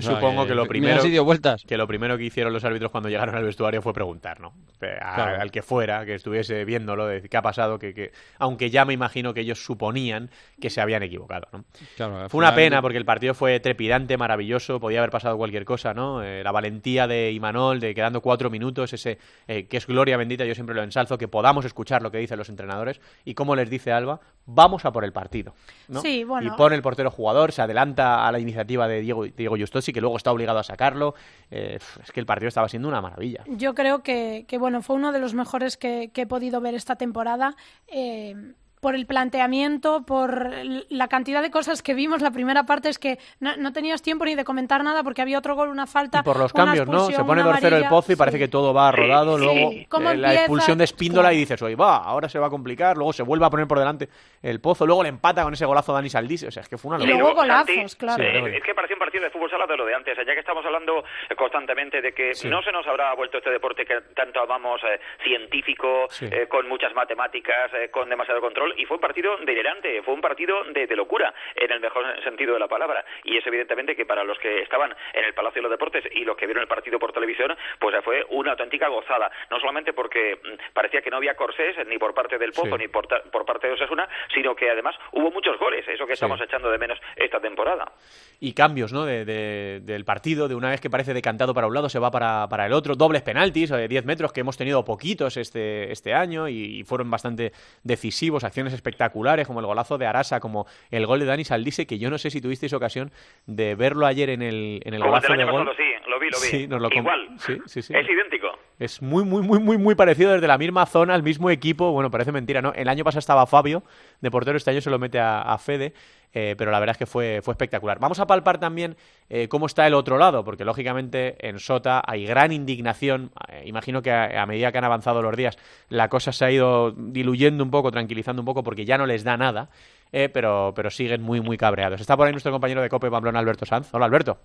Yo supongo que, lo primero si dio vueltas. que lo primero que hicieron los árbitros cuando llegaron al vestuario fue preguntar, ¿no? A- Claro. Al que fuera, que estuviese viéndolo, de qué ha pasado, que, que aunque ya me imagino que ellos suponían que se habían equivocado, ¿no? Claro, Fue una pena porque el partido fue trepidante, maravilloso, podía haber pasado cualquier cosa, ¿no? Eh, la valentía de Imanol, de quedando cuatro minutos, ese eh, que es gloria bendita, yo siempre lo ensalzo, que podamos escuchar lo que dicen los entrenadores y como les dice Alba, vamos a por el partido, ¿no? Sí, bueno. Y pone el portero jugador, se adelanta a la iniciativa de Diego, Diego Justosi, que luego está obligado a sacarlo. Eh, es que el partido estaba siendo una maravilla. Yo creo que, que, bueno, fue uno de los mejores que, que he podido ver esta temporada. eh, por el planteamiento, por la cantidad de cosas que vimos. La primera parte es que no, no tenías tiempo ni de comentar nada porque había otro gol, una falta. Y por los una cambios, ¿no? Se pone una 2-0 el pozo y parece que todo va rodado. Sí. Luego ¿Cómo eh, la expulsión de Espíndola Claro. y dices, oye, va, ahora se va a complicar. Luego se vuelve a poner por delante el pozo. Luego le empata con ese golazo Dani Saldís. O sea, es que fue una Y locura. luego golazos, claro. eh, es que parecía un partido de fútbol sala de lo de antes, ya que estamos hablando constantemente de que Sí. no se nos habrá vuelto este deporte que tanto amamos eh, científico, Sí. eh, con muchas matemáticas, eh, con demasiado control, y fue un partido delirante, fue un partido de, de locura, en el mejor sentido de la palabra, y es evidentemente que para los que estaban en el Palacio de los Deportes y los que vieron el partido por televisión, pues eh, fue una auténtica gozada, no solamente porque mm, parecía que no había corsés ni por parte del Pozo Sí. ni por, por parte de Osasuna, sino que además hubo muchos goles, eso que Sí. estamos echando de menos esta temporada. y cambios ¿no? de, de- del partido, de una vez que parece decantado para un lado, se va para, para el otro, dobles penaltis de 10 metros que hemos tenido poquitos este, este año y, y fueron bastante decisivos, acciones espectaculares como el golazo de Arasa, como el gol de Dani Saldise, que yo no sé si tuvisteis ocasión de verlo ayer en el, en el Como el golazo de gol. pasado, sí, lo vi, lo vi. Sí, nos lo Igual. Sí, sí, sí. Es idéntico. Es muy, muy, muy, muy, muy parecido desde la misma zona, el mismo equipo. Bueno, parece mentira, ¿no? El año pasado estaba Fabio de portero, este año se lo mete a, Fede, eh, pero la verdad es que fue, fue espectacular. Vamos a palpar también eh, cómo está el otro lado, porque lógicamente en Sota hay gran indignación. Eh, imagino que a, a medida que han avanzado los días, la cosa se ha ido diluyendo un poco, tranquilizando un poco, porque ya no les da nada. eh, pero, pero siguen muy, muy cabreados. Está por ahí nuestro compañero de Cope Pamplona, Alberto Sanz. Hola, Alberto.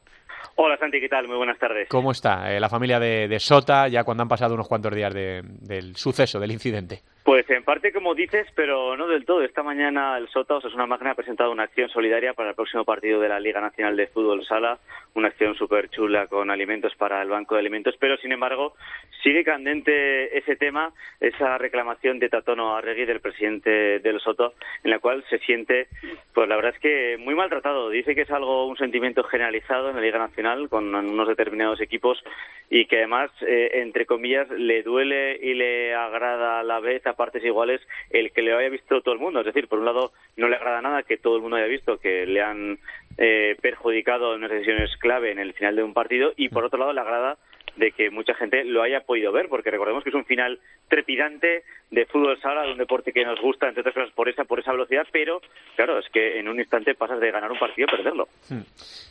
Hola Santi, ¿qué tal? Muy buenas tardes. ¿Cómo está eh, la familia de, de Sota ya cuando han pasado unos cuantos días de- del suceso, del incidente? Pues en parte como dices, pero no del todo. Esta mañana el Sota Osasuna Magna ha presentado una acción solidaria para el próximo partido de la Liga Nacional de Fútbol Sala, una acción súper chula con alimentos para el Banco de Alimentos, pero sin embargo sigue candente ese tema, esa reclamación de Tatono Arregui, del presidente del Soto, en la cual se siente, pues la verdad es que muy maltratado. Dice que es algo, un sentimiento generalizado en la Liga Nacional con unos determinados equipos y que además, eh, entre comillas, le duele y le agrada a la vez partes iguales el que le haya visto todo el mundo. Es decir, por un lado, no le agrada nada que todo el mundo haya visto que le han eh, perjudicado en unas decisiones clave en el final de un partido y por otro lado le agrada de que mucha gente lo haya podido ver, porque recordemos que es un final trepidante de fútbol sala, de un deporte que nos gusta, entre otras cosas, por esa, por esa velocidad, pero claro, es que en un instante pasas de ganar un partido a perderlo. Hmm.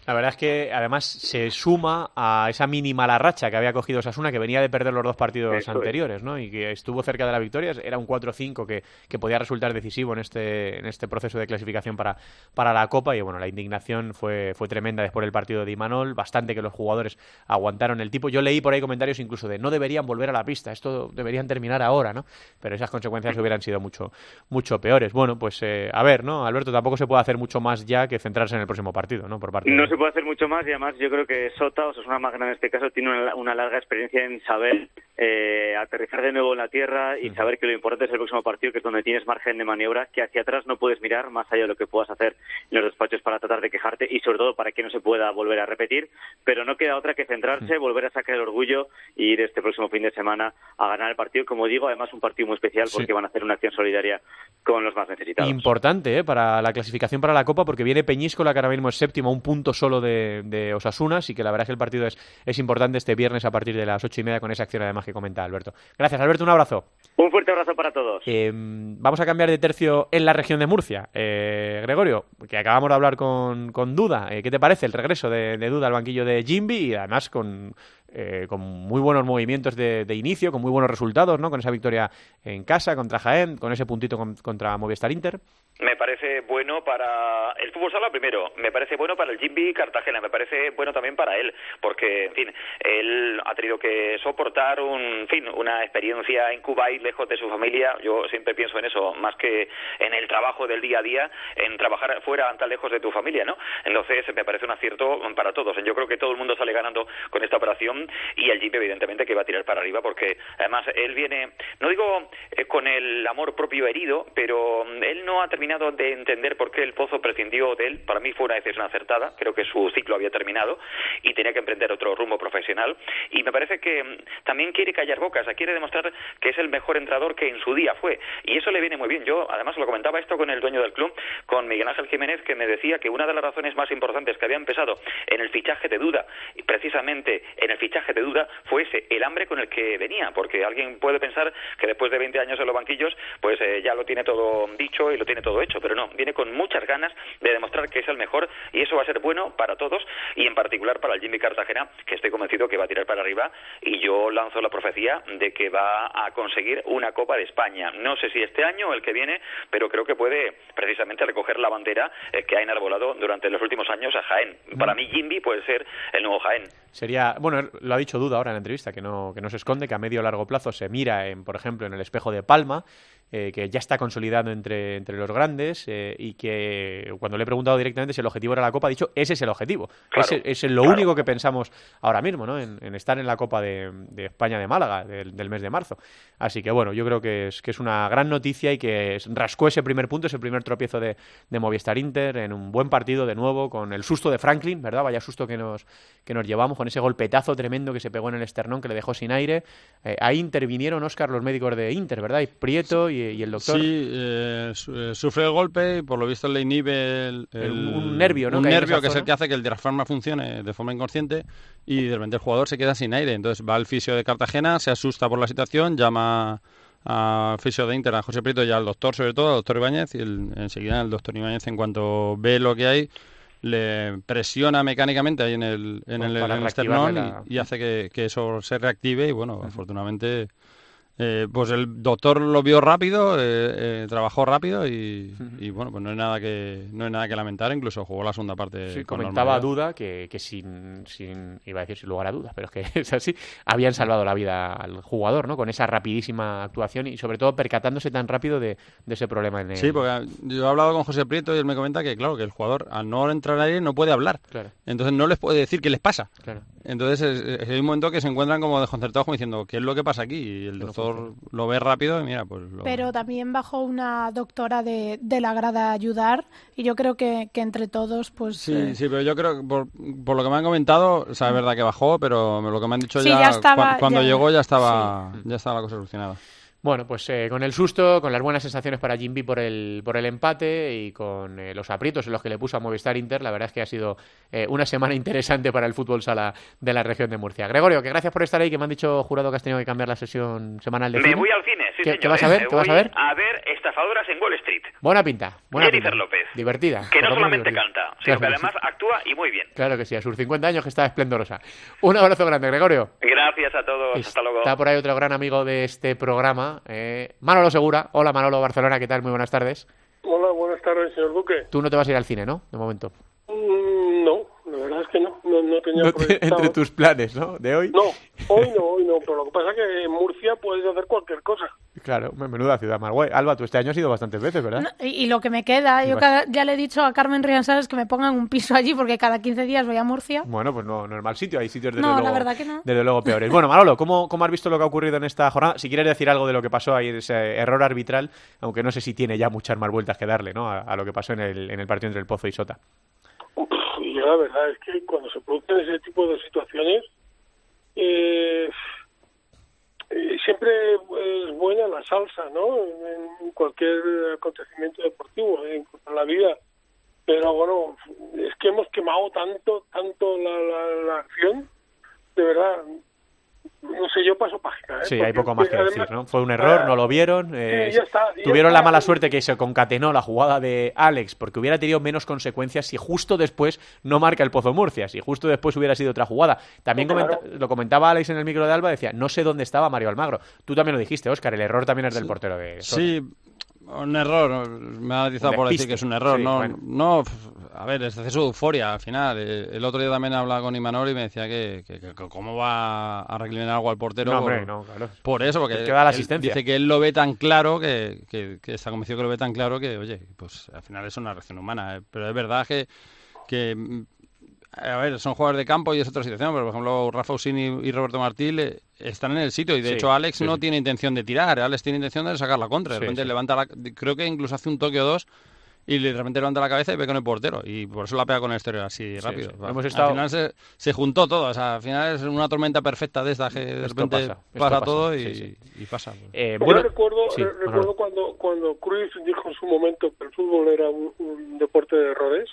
La verdad es que además se suma a esa mínima la racha que había cogido Sasuna, que venía de perder los dos partidos Eso es. anteriores, ¿no? Y que estuvo cerca de la victoria. Era un 4-5 que, que podía resultar decisivo en este, en este proceso de clasificación para, para la Copa. Y bueno, la indignación fue, fue tremenda después del partido de Imanol. Bastante que los jugadores aguantaron el tipo. Yo leí por ahí comentarios incluso de no deberían volver a la pista, esto deberían terminar ahora, ¿no? Pero esas consecuencias hubieran sido mucho, mucho peores. Bueno, pues eh, a ver, ¿no? Alberto, tampoco se puede hacer mucho más ya que centrarse en el próximo partido, ¿no? Por parte No de- se puede hacer mucho más y además yo creo que Sota, o una Magna en este caso, tiene una, una larga experiencia en saber eh, aterrizar de nuevo en la tierra y saber que lo importante es el próximo partido, que es donde tienes margen de maniobra, que hacia atrás no puedes mirar más allá de lo que puedas hacer en los despachos para tratar de quejarte y sobre todo para que no se pueda volver a repetir, pero no queda otra que centrarse, volver a sacar el orgullo y ir este próximo fin de semana a ganar el partido. Como digo, además un partido muy especial Sí. porque van a hacer una acción solidaria con los más necesitados. Importante ¿eh? para la clasificación para la Copa, porque viene Peñíscola, que ahora mismo es séptimo, un punto solo de, de Osasuna, así que la verdad es que el partido es, es importante este viernes a partir de las ocho y media con esa acción además que comenta Alberto. Gracias, Alberto, un abrazo. Un fuerte abrazo para todos. Eh, vamos a cambiar de tercio en la región de Murcia. Eh, Gregorio, que acabamos de hablar con, con Duda, eh, ¿qué te parece el regreso de, de Duda al banquillo de Jimby y además con, con muy buenos movimientos de, de inicio, con muy buenos resultados, ¿no? Con esa victoria en casa contra Jaén, con ese puntito con- contra Movistar Inter. Me parece bueno para el fútbol sala primero, me parece bueno para el Jimby Cartagena, me parece bueno también para él, porque en fin, él ha tenido que soportar un, fin, una experiencia en Kuwait lejos de su familia. Yo siempre pienso en eso, más que en el trabajo del día a día, en trabajar fuera tan lejos de tu familia, ¿no? Entonces me parece un acierto para todos. Yo creo que todo el mundo sale ganando con esta operación y el Jimby evidentemente que va a tirar para arriba porque además él viene, no digo eh, con el amor propio herido, pero mm, él no ha terminado de entender por qué el Pozo prescindió de él. Para mí fue una decisión acertada. Creo que su ciclo había terminado y tenía que emprender otro rumbo profesional. Y me parece que mm, también quiere callar bocas, quiere demostrar que es el mejor entrenador que en su día fue. Y eso le viene muy bien. Yo, además, lo comentaba esto con el dueño del club, con Miguel Ángel Jiménez, que me decía que una de las razones más importantes que había empezado en el fichaje de duda, y precisamente en el fichaje de duda, fue ese, el hambre con el que venía. Porque alguien puede pensar que después de 20 años en los banquillos, pues eh, ya lo tiene todo dicho y lo tiene todo hecho. Pero no, viene con muchas ganas de demostrar que es el mejor y eso va a ser bueno para todos y en particular para el Jimmy Cartagena, que estoy convencido que va a tirar para arriba y yo lanzo la profecía de que va a conseguir una Copa de España. No sé si este año o el que viene, pero creo que puede precisamente recoger la bandera eh, que ha enarbolado durante los últimos años a Jaén. Para mí Jimmy puede ser el nuevo Jaén. Sería, bueno, lo ha dicho Duda ahora en la entrevista, que no, que no se esconde, que a medio o largo plazo se mira, en, por ejemplo, en el espejo de Palma, eh, que ya está consolidado entre, entre los grandes eh, y que cuando le he preguntado directamente si el objetivo era la Copa, ha dicho, ese es el objetivo. Claro, ese, ese es lo claro. único que pensamos ahora mismo, ¿no? En, en estar en la Copa de, de España de Málaga del, del mes de marzo. Así que, bueno, yo creo que es, que es una gran noticia y que rascó ese primer punto, ese primer tropiezo de, de Movistar Inter en un buen partido de nuevo, con el susto de Franklin, ¿verdad? Vaya susto que nos, que nos llevamos, con ese golpetazo tremendo que se pegó en el esternón, que le dejó sin aire. Eh, ahí intervinieron, Oscar, los médicos de Inter, ¿verdad? Y Prieto y, y el doctor. Sí, eh, eh, sufre el golpe y por lo visto le inhibe el, El- un nervio, ¿no? Un que nervio que es el que hace que el diafragma funcione de forma inconsciente y de repente el jugador se queda sin aire. Entonces va al fisio de Cartagena, se asusta por la situación, llama al fisio de Inter, a José Prieto y al doctor, sobre todo, al doctor Ibáñez, y el- enseguida el doctor Ibáñez, en cuanto ve lo que hay, le presiona mecánicamente ahí en el, en el, el esternón la- y, y hace que, que eso se reactive y bueno, afortunadamente eh, pues el doctor lo vio rápido, eh, eh, trabajó rápido y, y, bueno, pues no hay nada que no hay nada que lamentar, incluso jugó la segunda parte Sí, con comentaba normalidad. Duda que, que sin, sin, iba a decir sin lugar a dudas, pero es que es así, habían salvado la vida al jugador, ¿no? Con esa rapidísima actuación y sobre todo percatándose tan rápido de, de ese problema en el... Sí, porque yo he hablado con José Prieto y él me comenta que, claro, que el jugador al no entrar al aire no puede hablar. Claro. Entonces no les puede decir qué les pasa. Claro. Entonces es, es- hay un momento que se encuentran como desconcertados como diciendo, ¿qué es lo que pasa aquí? Y el doctor lo ve rápido y mira, pues lo... Pero también bajó una doctora de, de la grada a ayudar y yo creo que, que entre todos, pues... Sí, eh, sí, pero yo creo que por, por lo que me han comentado, o sea, es verdad que bajó, pero lo que me han dicho Sí, ya, ya estaba- cua- cuando ya- llegó ya estaba, ya estaba la cosa solucionada. Bueno, pues eh, con el susto, con las buenas sensaciones para Jimby por el, por el empate y con eh, los aprietos en los que le puso a Movistar Inter, la verdad es que ha sido eh, una semana interesante para el fútbol sala de la región de Murcia. Gregorio, que gracias por estar ahí, que me han dicho jurado que has tenido que cambiar la sesión semanal de Me cine. voy al cine, sí, ¿Qué- señor. qué vas a ver? ¿Qué vas a ver? A ver estafadoras en Wall Street. Buena pinta, buena Jennifer pinta. López. Divertida. Que no solamente divertida. canta, sino que además actúa y muy bien. Claro que sí, a sus 50 años que está esplendorosa. Un abrazo grande, Gregorio. Gracias a todos. Hasta luego. Está por ahí otro gran amigo de este programa, eh, Manolo Segura. Hola Manolo Barcelona, ¿qué tal? Muy buenas tardes. Hola, buenas tardes, señor Duque. Tú no te vas a ir al cine, ¿no? De momento. Mm, no, la verdad es que no, no, no tenía No te- proyectado. entre tus planes, ¿no? De hoy. No, hoy no, hoy no, pero lo que pasa es que en Murcia puedes hacer cualquier cosa. Claro, me- menuda ciudad más guay. Alba, tú este año has ido bastantes veces, ¿verdad? no, y, y lo que me queda, yo cada- ya le he dicho a Carmen Rianzares que me pongan un piso allí porque cada 15 días voy a Murcia. Bueno, pues no, no es mal sitio, hay sitios desde No, la luego, verdad que no. desde luego peores. Bueno, Manolo, ¿cómo, ¿cómo has visto lo que ha ocurrido en esta jornada? Si quieres decir algo de lo que pasó ahí, ese error arbitral, aunque no sé si tiene ya muchas más vueltas que darle, ¿no? A, a lo que pasó en el, en el partido entre el Pozo y Sota. Y yo la verdad es que cuando se producen ese tipo de situaciones, eh, eh, siempre es buena la salsa, ¿no? En cualquier acontecimiento deportivo, ¿eh? en la vida. Pero bueno, es que hemos quemado tanto, tanto la, la, la acción, de verdad. No sé, yo paso página. ¿eh? Sí, Porque hay poco más que además- decir, ¿no? Fue un error, Ah, no lo vieron. eh, sí, ya está, ya tuvieron está. la mala suerte que se concatenó la jugada de Alex, porque hubiera tenido menos consecuencias si justo después no marca el Pozo Murcia, si justo después hubiera sido otra jugada. También claro. comenta- lo comentaba Alex en el micro de Alba, decía, no sé dónde estaba Mario Almagro. Tú también lo dijiste, Óscar, el error también es del portero de. Sí, un error, me ha atizado Un por decir que es un error. Sí, no, bueno. no, a ver, es exceso de euforia al final. Eh, El otro día también hablaba con Imanol y me decía que, que- que cómo va a reclinar algo al portero. No, por, hombre, no, claro. por eso, porque Es que da la asistencia. dice que él lo ve tan claro, que, que, que está convencido que lo ve tan claro que, oye, pues al final es una reacción humana. eh. Pero es verdad que, que a ver, son jugadores de campo y es otra situación, pero por ejemplo Rafa Usini y Roberto Martí le- están en el sitio y de Sí, hecho Alex sí, no sí. tiene intención de tirar, Alex tiene intención de sacar la contra, de repente levanta la, creo que incluso hace un toque o dos y de repente levanta la cabeza y ve con el portero. Y por eso la pega con el exterior así rápido. sí. Al- Hemos Al estado- final se, se juntó todo. O sea, al final es una tormenta perfecta de esta que de Esto repente pasa, pasa pasa, todo y, sí, sí. y pasa. Eh, Yo bueno, recuerdo, sí, re- Manolo. recuerdo cuando, cuando Cruyff dijo en su momento que el fútbol era un, un deporte de errores.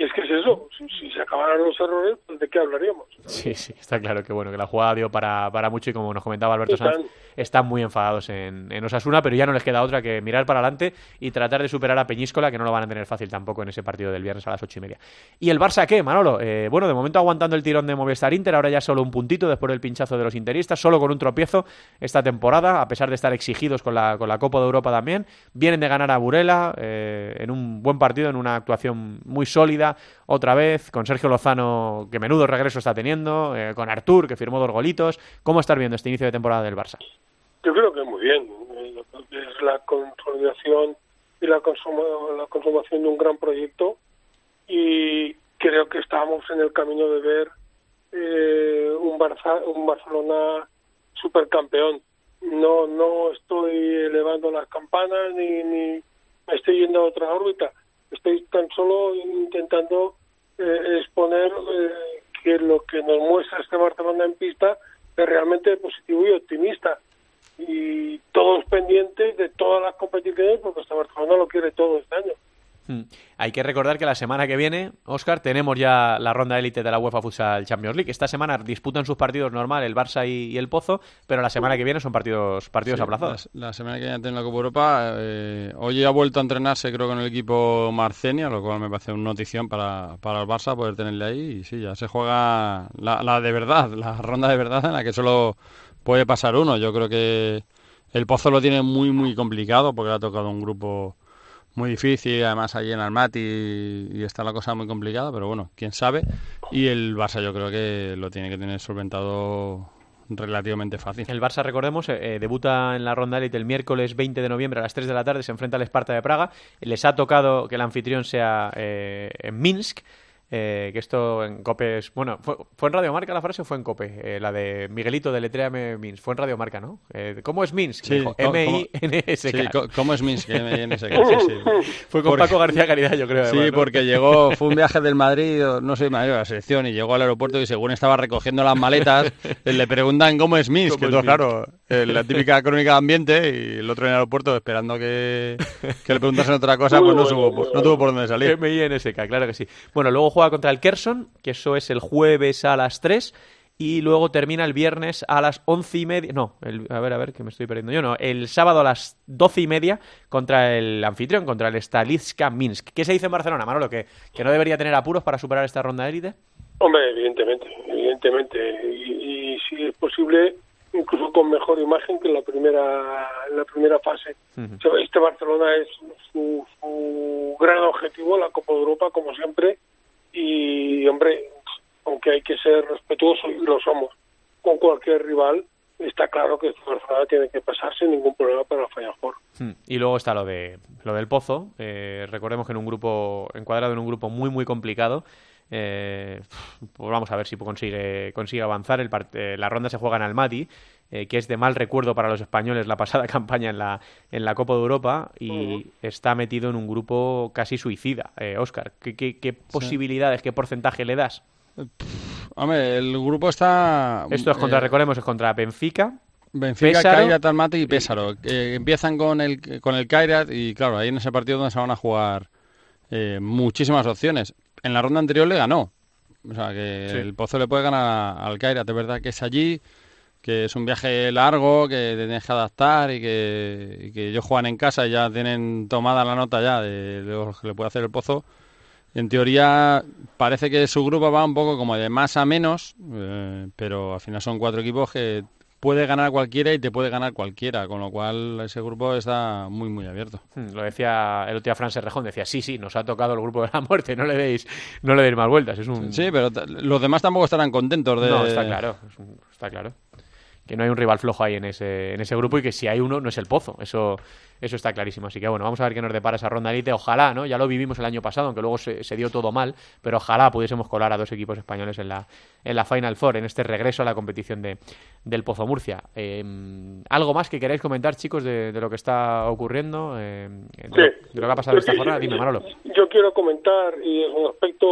Y es que es eso, si, se acabaran los errores, pues ¿de qué hablaríamos? Sí, sí, está claro que bueno, que la jugada dio para, para mucho y como nos comentaba Alberto Están. Sanz, están muy enfadados en, en Osasuna, pero ya no les queda otra que mirar para adelante y tratar de superar a Peñíscola, que no lo van a tener fácil tampoco en ese partido del viernes a las ocho y media. ¿Y el Barça qué, Manolo? Eh, bueno, de momento aguantando el tirón de Movistar Inter, ahora ya solo un puntito después del pinchazo de los interistas, solo con un tropiezo esta temporada, a pesar de estar exigidos con la, con la Copa de Europa también. Vienen de ganar a Burela eh, en un buen partido, en una actuación muy sólida, otra vez, con Sergio Lozano, que menudo regreso está teniendo, eh, con Artur, que firmó dos golitos. ¿Cómo estás viendo este inicio de temporada del Barça? Yo creo que muy bien. Eh, Es la consolidación y la, consuma- la consumación de un gran proyecto y creo que estamos en el camino de ver eh, un, Barça, un Barcelona supercampeón. No, no estoy elevando las campanas ni, ni me estoy yendo a otra órbita. Estoy tan solo intentando eh, exponer eh, que lo que nos muestra este Barcelona en pista es realmente positivo y optimista y todos pendientes de todas las competiciones porque este Barcelona lo quiere todo este año. Hmm. Hay que recordar que la semana que viene, Oscar, tenemos ya la ronda élite de la UEFA Futsal Champions League. Esta semana disputan sus partidos normal el Barça y, y el Pozo, pero la semana que viene son partidos partidos Sí, aplazados. La, la semana que viene tiene la Copa Europa. eh, hoy ha vuelto a entrenarse, creo, con el equipo Marcenia, lo cual me parece una notición para, para el Barça poder tenerle ahí. Y sí, ya se juega la, la de verdad, la ronda de verdad en la que solo puede pasar uno. Yo creo que el Pozo lo tiene muy, muy complicado porque le ha tocado un grupo muy difícil, además allí en Almaty y, y está la cosa muy complicada, pero bueno, quién sabe. Y el Barça yo creo que lo tiene que tener solventado relativamente fácil. El Barça, recordemos, eh, eh, debuta en la ronda élite el miércoles 20 de noviembre a las 3 de la tarde, se enfrenta al Esparta de Praga. Les ha tocado que el anfitrión sea eh, en Minsk. Eh, que esto en Cope es... Bueno, ¿fue, ¿fue en Radio Marca la frase o fue en Cope? Eh, la de Miguelito de Letréame Minsk. Fue en Radio Marca, ¿no? Eh, ¿Cómo es Minsk? Sí, Dijo, ¿cómo- M-I-N-S-K. Sí, ¿cómo es Minsk? M-I-N-S-K, sí, sí. Fue con Porque- Paco García Caridad, yo creo. Sí, además, ¿no? porque llegó, fue un viaje del Madrid, no sé, Madrid, a la selección, y llegó al aeropuerto y según estaba recogiendo las maletas, le preguntan cómo es Minsk, ¿Cómo que es todo, Minsk? claro, eh, la típica crónica de ambiente, y el otro en el aeropuerto esperando que, que le preguntasen otra cosa, pues no, bueno, no tuvo por dónde salir. M-I-N-S-K, claro que sí. Bueno, luego juega contra el Kerson, que eso es el jueves a las 3. Y luego termina el viernes a las once y media. No, el- a ver, a ver, que me estoy perdiendo yo. No, el sábado a las doce y media contra el anfitrión, contra el Stalitska Minsk. ¿Qué se dice en Barcelona, Manolo? ¿Que, que no debería tener apuros para superar esta ronda de élite? Hombre, evidentemente, evidentemente. Y, y si es posible, incluso con mejor imagen que en la primera, en la primera fase. Sea, Este Barcelona es su, su gran objetivo, la Copa de Europa, como siempre. Y, hombre, aunque hay que ser respetuoso, y lo somos, con cualquier rival, está claro que Barcelona tiene que pasar sin ningún problema para el Final. Hmm. Y luego está lo de lo del Pozo. Eh, recordemos que en un grupo encuadrado en un grupo muy muy complicado. Eh, pues vamos a ver si consigue consigue avanzar. El part- eh, la ronda se juega en Almaty, eh, que es de mal recuerdo para los españoles la pasada campaña en la en la Copa de Europa y está metido en un grupo casi suicida. Eh, Oscar, ¿qué, qué, qué posibilidades, qué porcentaje le das? Hombre, el grupo está... Esto es contra, eh, recordemos, es contra Benfica. Benfica, Pésaro. Kairat, Almaty y Pésaro. Eh, empiezan con el, con el Kairat y claro, ahí en ese partido donde se van a jugar eh, muchísimas opciones. En la ronda anterior le ganó. O sea que Sí. el Pozo le puede ganar al Kairat. Es verdad que es allí, que es un viaje largo, que te tienes que adaptar y que, y que ellos juegan en casa y ya tienen tomada la nota ya de, de lo que le puede hacer el Pozo. En teoría parece que su grupo va un poco como de más a menos, eh, pero al final son cuatro equipos que puede ganar cualquiera y te puede ganar cualquiera, con lo cual ese grupo está muy muy abierto. Hmm, Lo decía el otro día Fran Serrejón, decía, sí, sí, nos ha tocado el grupo de la muerte, no le deis, no le deis más vueltas. Es un... Sí, pero los demás tampoco estarán contentos de... No, está claro, está claro. Que no hay un rival flojo ahí en ese, en ese grupo y que si hay uno no es el Pozo. Eso, eso está clarísimo. Así que bueno, vamos a ver qué nos depara esa ronda elite. Ojalá, ¿no? Ya lo vivimos el año pasado, aunque luego se, se dio todo mal, pero ojalá pudiésemos colar a dos equipos españoles en la, en la Final Four, en este regreso a la competición de, del Pozo Murcia. Eh, ¿Algo más que queráis comentar, chicos, de, de lo que está ocurriendo? eh, de, lo, de lo que ha pasado Yo esta jornada? Dime, Manolo. Yo quiero comentar, y es un aspecto,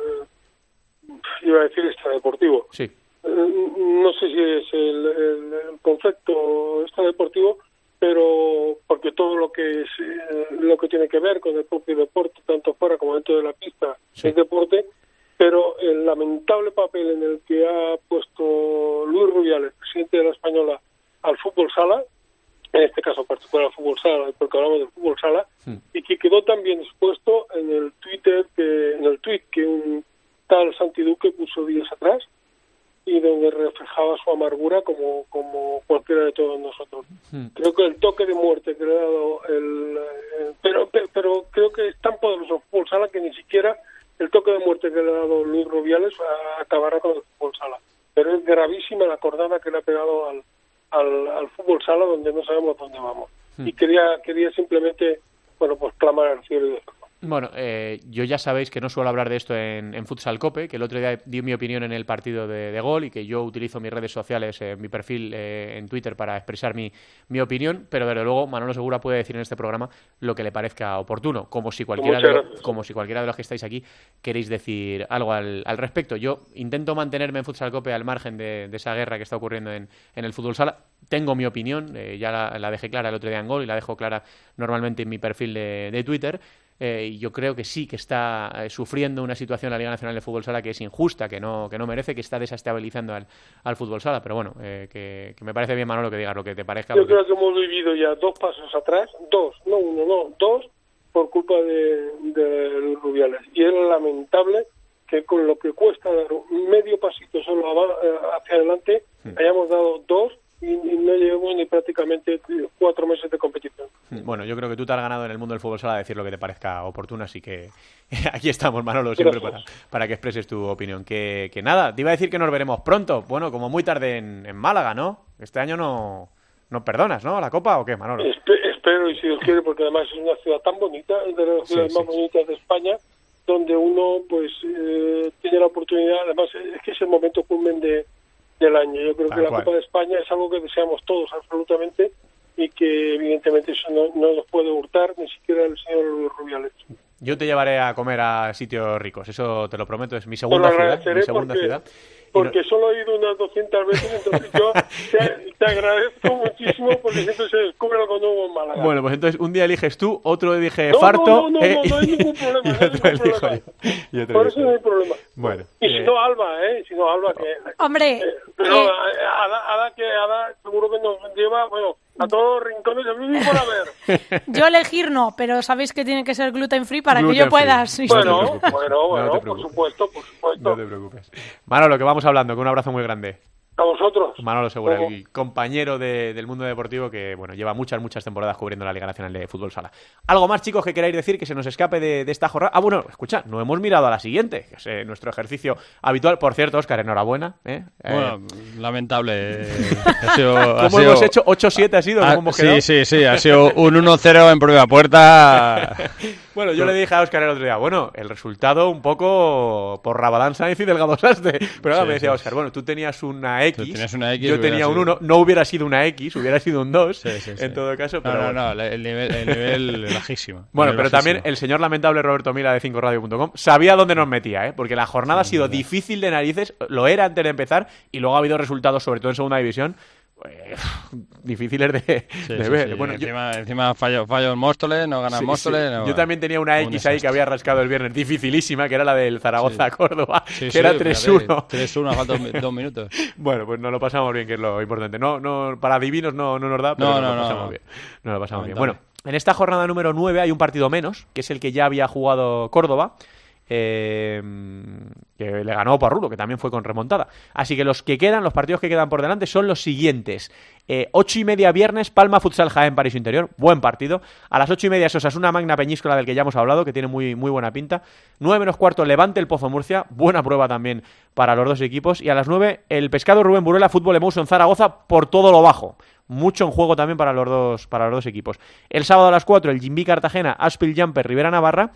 eh, iba a decir extradeportivo. Sí. Eh, No sé si es el, el- el concepto extradeportivo, pero porque todo lo que es eh, lo que tiene que ver con el propio deporte, tanto fuera como dentro de la pista, es deporte, pero el lamentable papel en el que ha puesto Luis Rubiales, presidente de la Española, al fútbol sala, en este caso particular al fútbol sala, porque hablamos del fútbol sala, y que quedó también expuesto en el Twitter, que, en el tweet que un tal Santi Duque puso días atrás, y donde reflejaba su amargura como, como cualquiera de todos nosotros. Creo que el toque de muerte que le ha dado el... pero, pero, creo que es tan poderoso el fútbol sala que ni siquiera el toque de muerte que le ha dado Luis Rubiales acabará con el fútbol sala. Pero es gravísima la cordada que le ha pegado al, al, al fútbol sala donde no sabemos dónde vamos. Y quería, quería simplemente, bueno, pues clamar al cielo y decirlo. Bueno, eh, yo ya sabéis que no suelo hablar de esto en, en Futsal Cope, que el otro día di mi opinión en el partido de, de gol y que yo utilizo mis redes sociales, eh, mi perfil eh, en Twitter para expresar mi, mi opinión, pero desde luego Manolo Segura puede decir en este programa lo que le parezca oportuno, como si cualquiera, de, lo- como si cualquiera de los que estáis aquí queréis decir algo al, al respecto. Yo intento mantenerme en Futsal Cope al margen de, de esa guerra que está ocurriendo en, en el fútbol sala. Tengo mi opinión, eh, ya la, la dejé clara el otro día en gol y la dejo clara normalmente en mi perfil de, de Twitter. Eh, y yo creo que sí que está eh, sufriendo una situación la Liga Nacional de Fútbol Sala que es injusta, que no, que no merece, que está desestabilizando al, al fútbol sala. Pero bueno, eh, que, que me parece bien, Manolo, que digas lo que te parezca. Yo porque- creo que hemos vivido ya dos pasos atrás, dos, no uno, no, dos, por culpa de, de Luis Rubiales. Y es lamentable que con lo que cuesta dar un medio pasito solo eh, hacia adelante, hayamos dado dos y, no llevemos ni prácticamente cuatro meses de competición. Bueno, yo creo que tú te has ganado en el mundo del fútbol sala decir lo que te parezca oportuno, así que aquí estamos, Manolo, siempre para, para que expreses tu opinión. Que, que nada, te iba a decir que nos veremos pronto, bueno, como muy tarde en, en Málaga, ¿no? Este año no, no perdonas, ¿no? ¿La Copa o qué, Manolo? Espe- espero, y si Dios quiere, porque además es una ciudad tan bonita, es de las Sí, ciudades sí, más bonitas de España, donde uno pues eh, tiene la oportunidad, además es que es el momento culmen de, del año. Yo creo Tal que la cual. Copa de España es algo que deseamos todos absolutamente y que evidentemente eso no, no nos puede hurtar ni siquiera el señor Rubiales. Yo te llevaré a comer a sitios ricos, eso te lo prometo, es mi segunda ciudad. agradeceré Mi segunda porque, ciudad. porque solo he ido unas 200 veces, entonces yo te, te agradezco muchísimo porque siempre se descubre algo nuevo en Málaga. Bueno, pues entonces un día eliges tú, otro elige No, Farto. no, no, no, eh, no, no hay ningún problema, y no hay ningún elijo problema. yo. Y otro Por eso no hay problema. Bueno, Y si eh, no, Alba, ¿eh? Si no, Alba, que... Hombre, Pero eh, Ada, Ada, que Ada seguro que nos lleva, bueno, a todos los rincones del mundo por haber. yo elegir no, pero sabéis que tiene que ser gluten free para que yo pueda. sí. Bueno, bueno, No bueno, por supuesto, por supuesto. No te preocupes. Manolo, que vamos hablando, que un abrazo muy grande. A vosotros. Manolo Segura, el compañero de- del mundo deportivo que bueno lleva muchas, muchas temporadas cubriendo la Liga Nacional de Fútbol Sala. ¿Algo más, chicos, que queráis decir que se nos escape de, de esta jornada? Ah, bueno, escucha, no hemos mirado a la siguiente, que es eh, nuestro ejercicio habitual. Por cierto, Oscar, enhorabuena. ¿eh? Eh, Bueno, lamentable. eh, ha sido- ha ¿Cómo sido- hemos hecho? ¿8-7 ha sido? Ah, ¿Cómo hemos quedado? sí, sí, sí, ha sido un 1-0 en primera puerta. Bueno, yo le dije a Oscar el otro día, bueno, el resultado un poco por Rabadán Sainz y Delgado Saste. Pero ahora Sí, me decía. Oscar, bueno, tú tenías una X, Tú tenías una X, yo tenía un sido- 1, no hubiera sido una X, hubiera sido un 2 Sí, sí, sí. en todo caso. No, Pero no, bueno. no, el nivel, el nivel bajísimo. Bueno, El pero también el señor lamentable Roberto Mila de 5radio.com sabía dónde nos metía, ¿eh? Porque la jornada ha sido difícil de narices, lo era antes de empezar, y luego ha habido resultados, sobre todo en segunda división, eh, difíciles de, Sí, de sí, ver. sí. Bueno, yo- encima, encima fallo, fallo en Móstoles, no gana Móstoles. no- Yo también tenía una un X ahí que había rascado el viernes, dificilísima, que era la del Zaragoza-Córdoba, que era fíjate, 3-1. 3-1, faltan dos minutos. Bueno, pues nos lo pasamos bien, que es lo importante. No, no, para divinos no, no nos da, pero No, nos no, lo no, pasamos no. bien. Nos lo pasamos bien. Bueno, en esta jornada número 9 hay un partido menos, que es el que ya había jugado Córdoba. Eh, que le ganó Parrulo, que también fue con remontada. Así que los que quedan, los partidos que quedan por delante son los siguientes. Eh, ocho y media viernes, Palma Futsal Jaén, París Interior, buen partido. A las ocho y media una Magna Peñíscola del que ya hemos hablado, que tiene muy, muy buena pinta. Nueve menos cuarto, Levante el Pozo Murcia, buena prueba también para los dos equipos. Y a las nueve, el Pescado Rubén Burela, Fútbol Emouso en Zaragoza, por todo lo bajo mucho en juego también para los dos, para los dos equipos. El sábado a las 4, el Jimby Cartagena, Aspil Jumper, Rivera Navarra.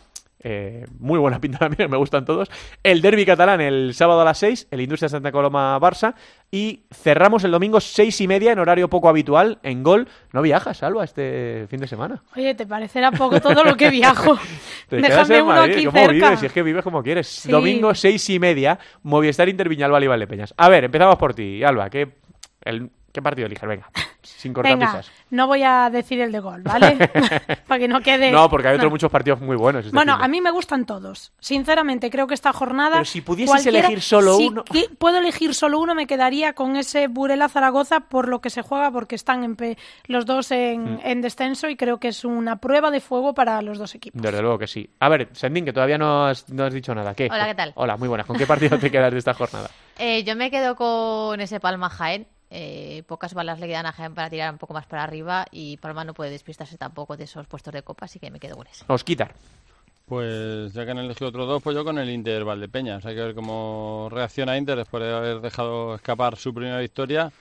Eh, muy buena pinta también, me gustan todos. El derby catalán el sábado a las 6, el Industria Santa Coloma Barça. Y cerramos el domingo seis y media en horario poco habitual en Gol. No viajas, Alba, este fin de semana. Oye, ¿te parecerá poco todo lo que viajo? Te Déjame uno Madrid, aquí ¿cómo cerca. vives? Si es que vives como quieres. Sí. Domingo seis y media, Movistar Interviñalba y Valdepeñas. A ver, empezamos por ti, Alba. ¿Qué, el, ¿qué partido eliges? Venga, sin cortar Venga, pisas. no voy a decir el de gol, ¿vale? Para que no quede... No, porque hay otros No. muchos partidos muy buenos. este Bueno, fin a mí me gustan todos. Sinceramente, creo que esta jornada. Pero si pudieses elegir solo si uno- qui- puedo elegir solo uno, me quedaría con ese Burela Zaragoza por lo que se juega, porque están en pe- los dos en, Mm. en descenso y creo que es una prueba de fuego para los dos equipos. Desde luego que sí. A ver, Sendín, que todavía no has, no has dicho nada. ¿Qué? Hola, ¿qué tal? Hola, muy buenas. ¿Con qué partido te quedas de esta jornada? Eh, yo me quedo con ese Palma Jaén. Eh, pocas balas le quedan a Jaén para tirar un poco más para arriba y Palma no puede despistarse tampoco de esos puestos de copa, así que me quedo con ese. Os quitar. Pues ya que han elegido otros dos, pues yo con el Inter Valdepeñas. Hay que ver cómo reacciona Inter después de haber dejado escapar su primera victoria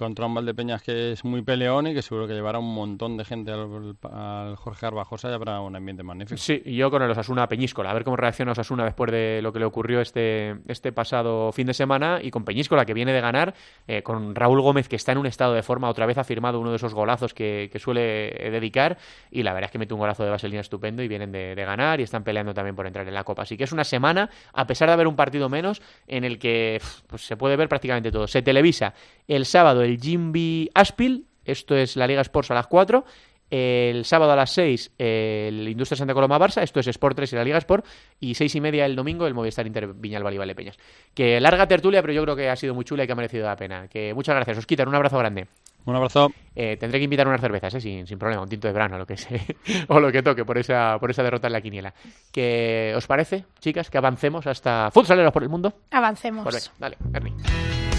contra un Valdepeñas que es muy peleón y que seguro que llevará un montón de gente al, al Jorge Arbajosa y habrá un ambiente magnífico. Sí, yo con el Osasuna Peñíscola. A ver cómo reacciona Osasuna después de lo que le ocurrió este, este pasado fin de semana. Y con Peñíscola, que viene de ganar, eh, con Raúl Gómez, que está en un estado de forma. Otra vez ha firmado uno de esos golazos que, suele eh, dedicar. Y la verdad es que mete un golazo de vaselina estupendo y vienen de, ganar y están peleando también por entrar en la Copa. Así que es una semana, a pesar de haber un partido menos, en el que pues, se puede ver prácticamente todo. Se televisa el sábado el Jimby Aspil. Esto es la Liga Sports a las 4. El sábado a las 6 el Industria Santa Coloma Barça, esto es Sport 3 y la Liga Sport, y seis y media el domingo el Movistar Inter Viñalbal y Valdepeñas. Que larga tertulia, pero yo creo que ha sido muy chula y que ha merecido la pena. Que muchas gracias, os quitan un abrazo grande. Un abrazo. Eh, tendré que invitar unas cervezas, eh, sin, sin problema, un tinto de verano, lo que sea, o lo que toque por esa, por esa derrota en la quiniela. ¿Qué os parece, chicas, que avancemos hasta futsaleros por el mundo? Avancemos. Pues venga, dale, Ernie.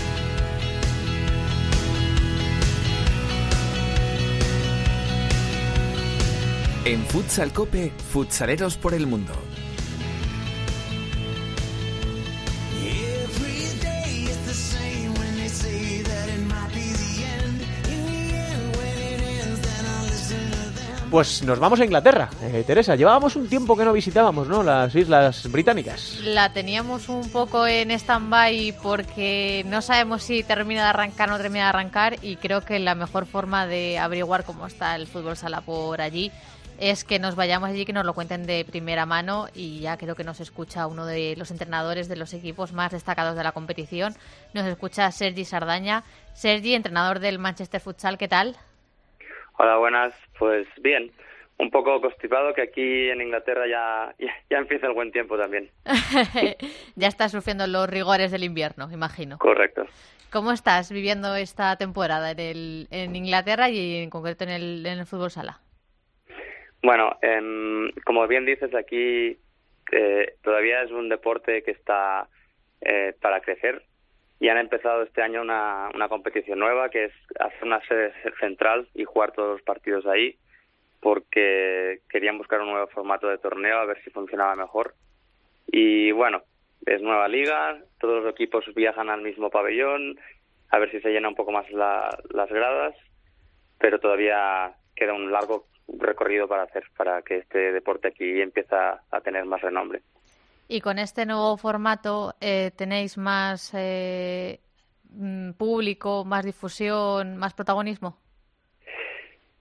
En Futsal Cope, futsaleros por el mundo. Pues nos vamos a Inglaterra. Eh, Teresa, llevábamos un tiempo que no visitábamos, ¿no? Las islas británicas. La teníamos un poco en stand-by porque no sabemos si termina de arrancar o no termina de arrancar y creo que la mejor forma de averiguar cómo está el fútbol sala por allí es que nos vayamos allí, que nos lo cuenten de primera mano y ya creo que nos escucha uno de los entrenadores de los equipos más destacados de la competición. Nos escucha Sergi Sardaña. Sergi, entrenador del Manchester Futsal, ¿qué tal? Hola, buenas. Pues bien, un poco constipado que aquí en Inglaterra ya, ya, ya empieza el buen tiempo también. ya estás sufriendo los rigores del invierno, imagino. Correcto. ¿Cómo estás viviendo esta temporada en, el, en Inglaterra y en concreto en el, en el fútbol sala? Bueno, em, como bien dices, aquí eh, todavía es un deporte que está eh, para crecer y han empezado este año una, una competición nueva que es hacer una sede central y jugar todos los partidos ahí porque querían buscar un nuevo formato de torneo a ver si funcionaba mejor. Y bueno, es nueva liga, todos los equipos viajan al mismo pabellón, a ver si se llena un poco más la- las gradas, pero todavía queda un largo recorrido para hacer para que este deporte aquí empiece a tener más renombre. Y con este nuevo formato eh, tenéis más eh, mm, público, más difusión, más protagonismo.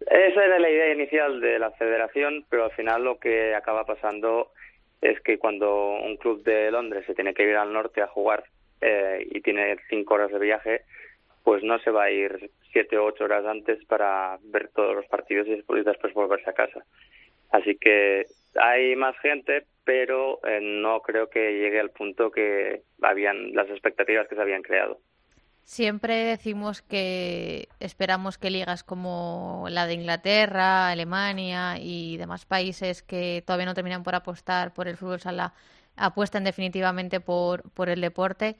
Esa era la idea inicial de la federación, pero al final lo que acaba pasando es que cuando un club de Londres se tiene que ir al norte a jugar eh, y tiene cinco horas de viaje, pues no se va a ir siete o ocho horas antes para ver todos los partidos y después, volverse a casa. Así que hay más gente, pero eh, no creo que llegue al punto que habían las expectativas que se habían creado. Siempre decimos que esperamos que ligas como la de Inglaterra, Alemania y demás países que todavía no terminan por apostar por el fútbol sala apuesten definitivamente por, por el deporte.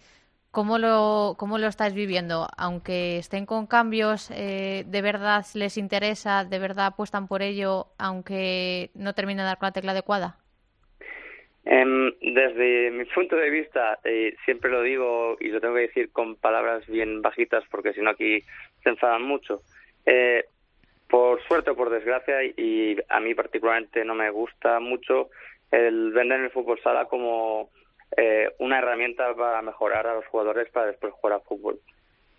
¿Cómo lo, ¿Cómo lo estáis viviendo? Aunque estén con cambios, eh, ¿de verdad les interesa? ¿De verdad apuestan por ello, aunque no termine de dar con la tecla adecuada? Em, desde mi punto de vista, eh, siempre lo digo y lo tengo que decir con palabras bien bajitas porque si no aquí se enfadan mucho. Eh, por suerte o por desgracia, y a mí particularmente no me gusta mucho el vender el fútbol sala como eh, una herramienta para mejorar a los jugadores para después jugar a fútbol.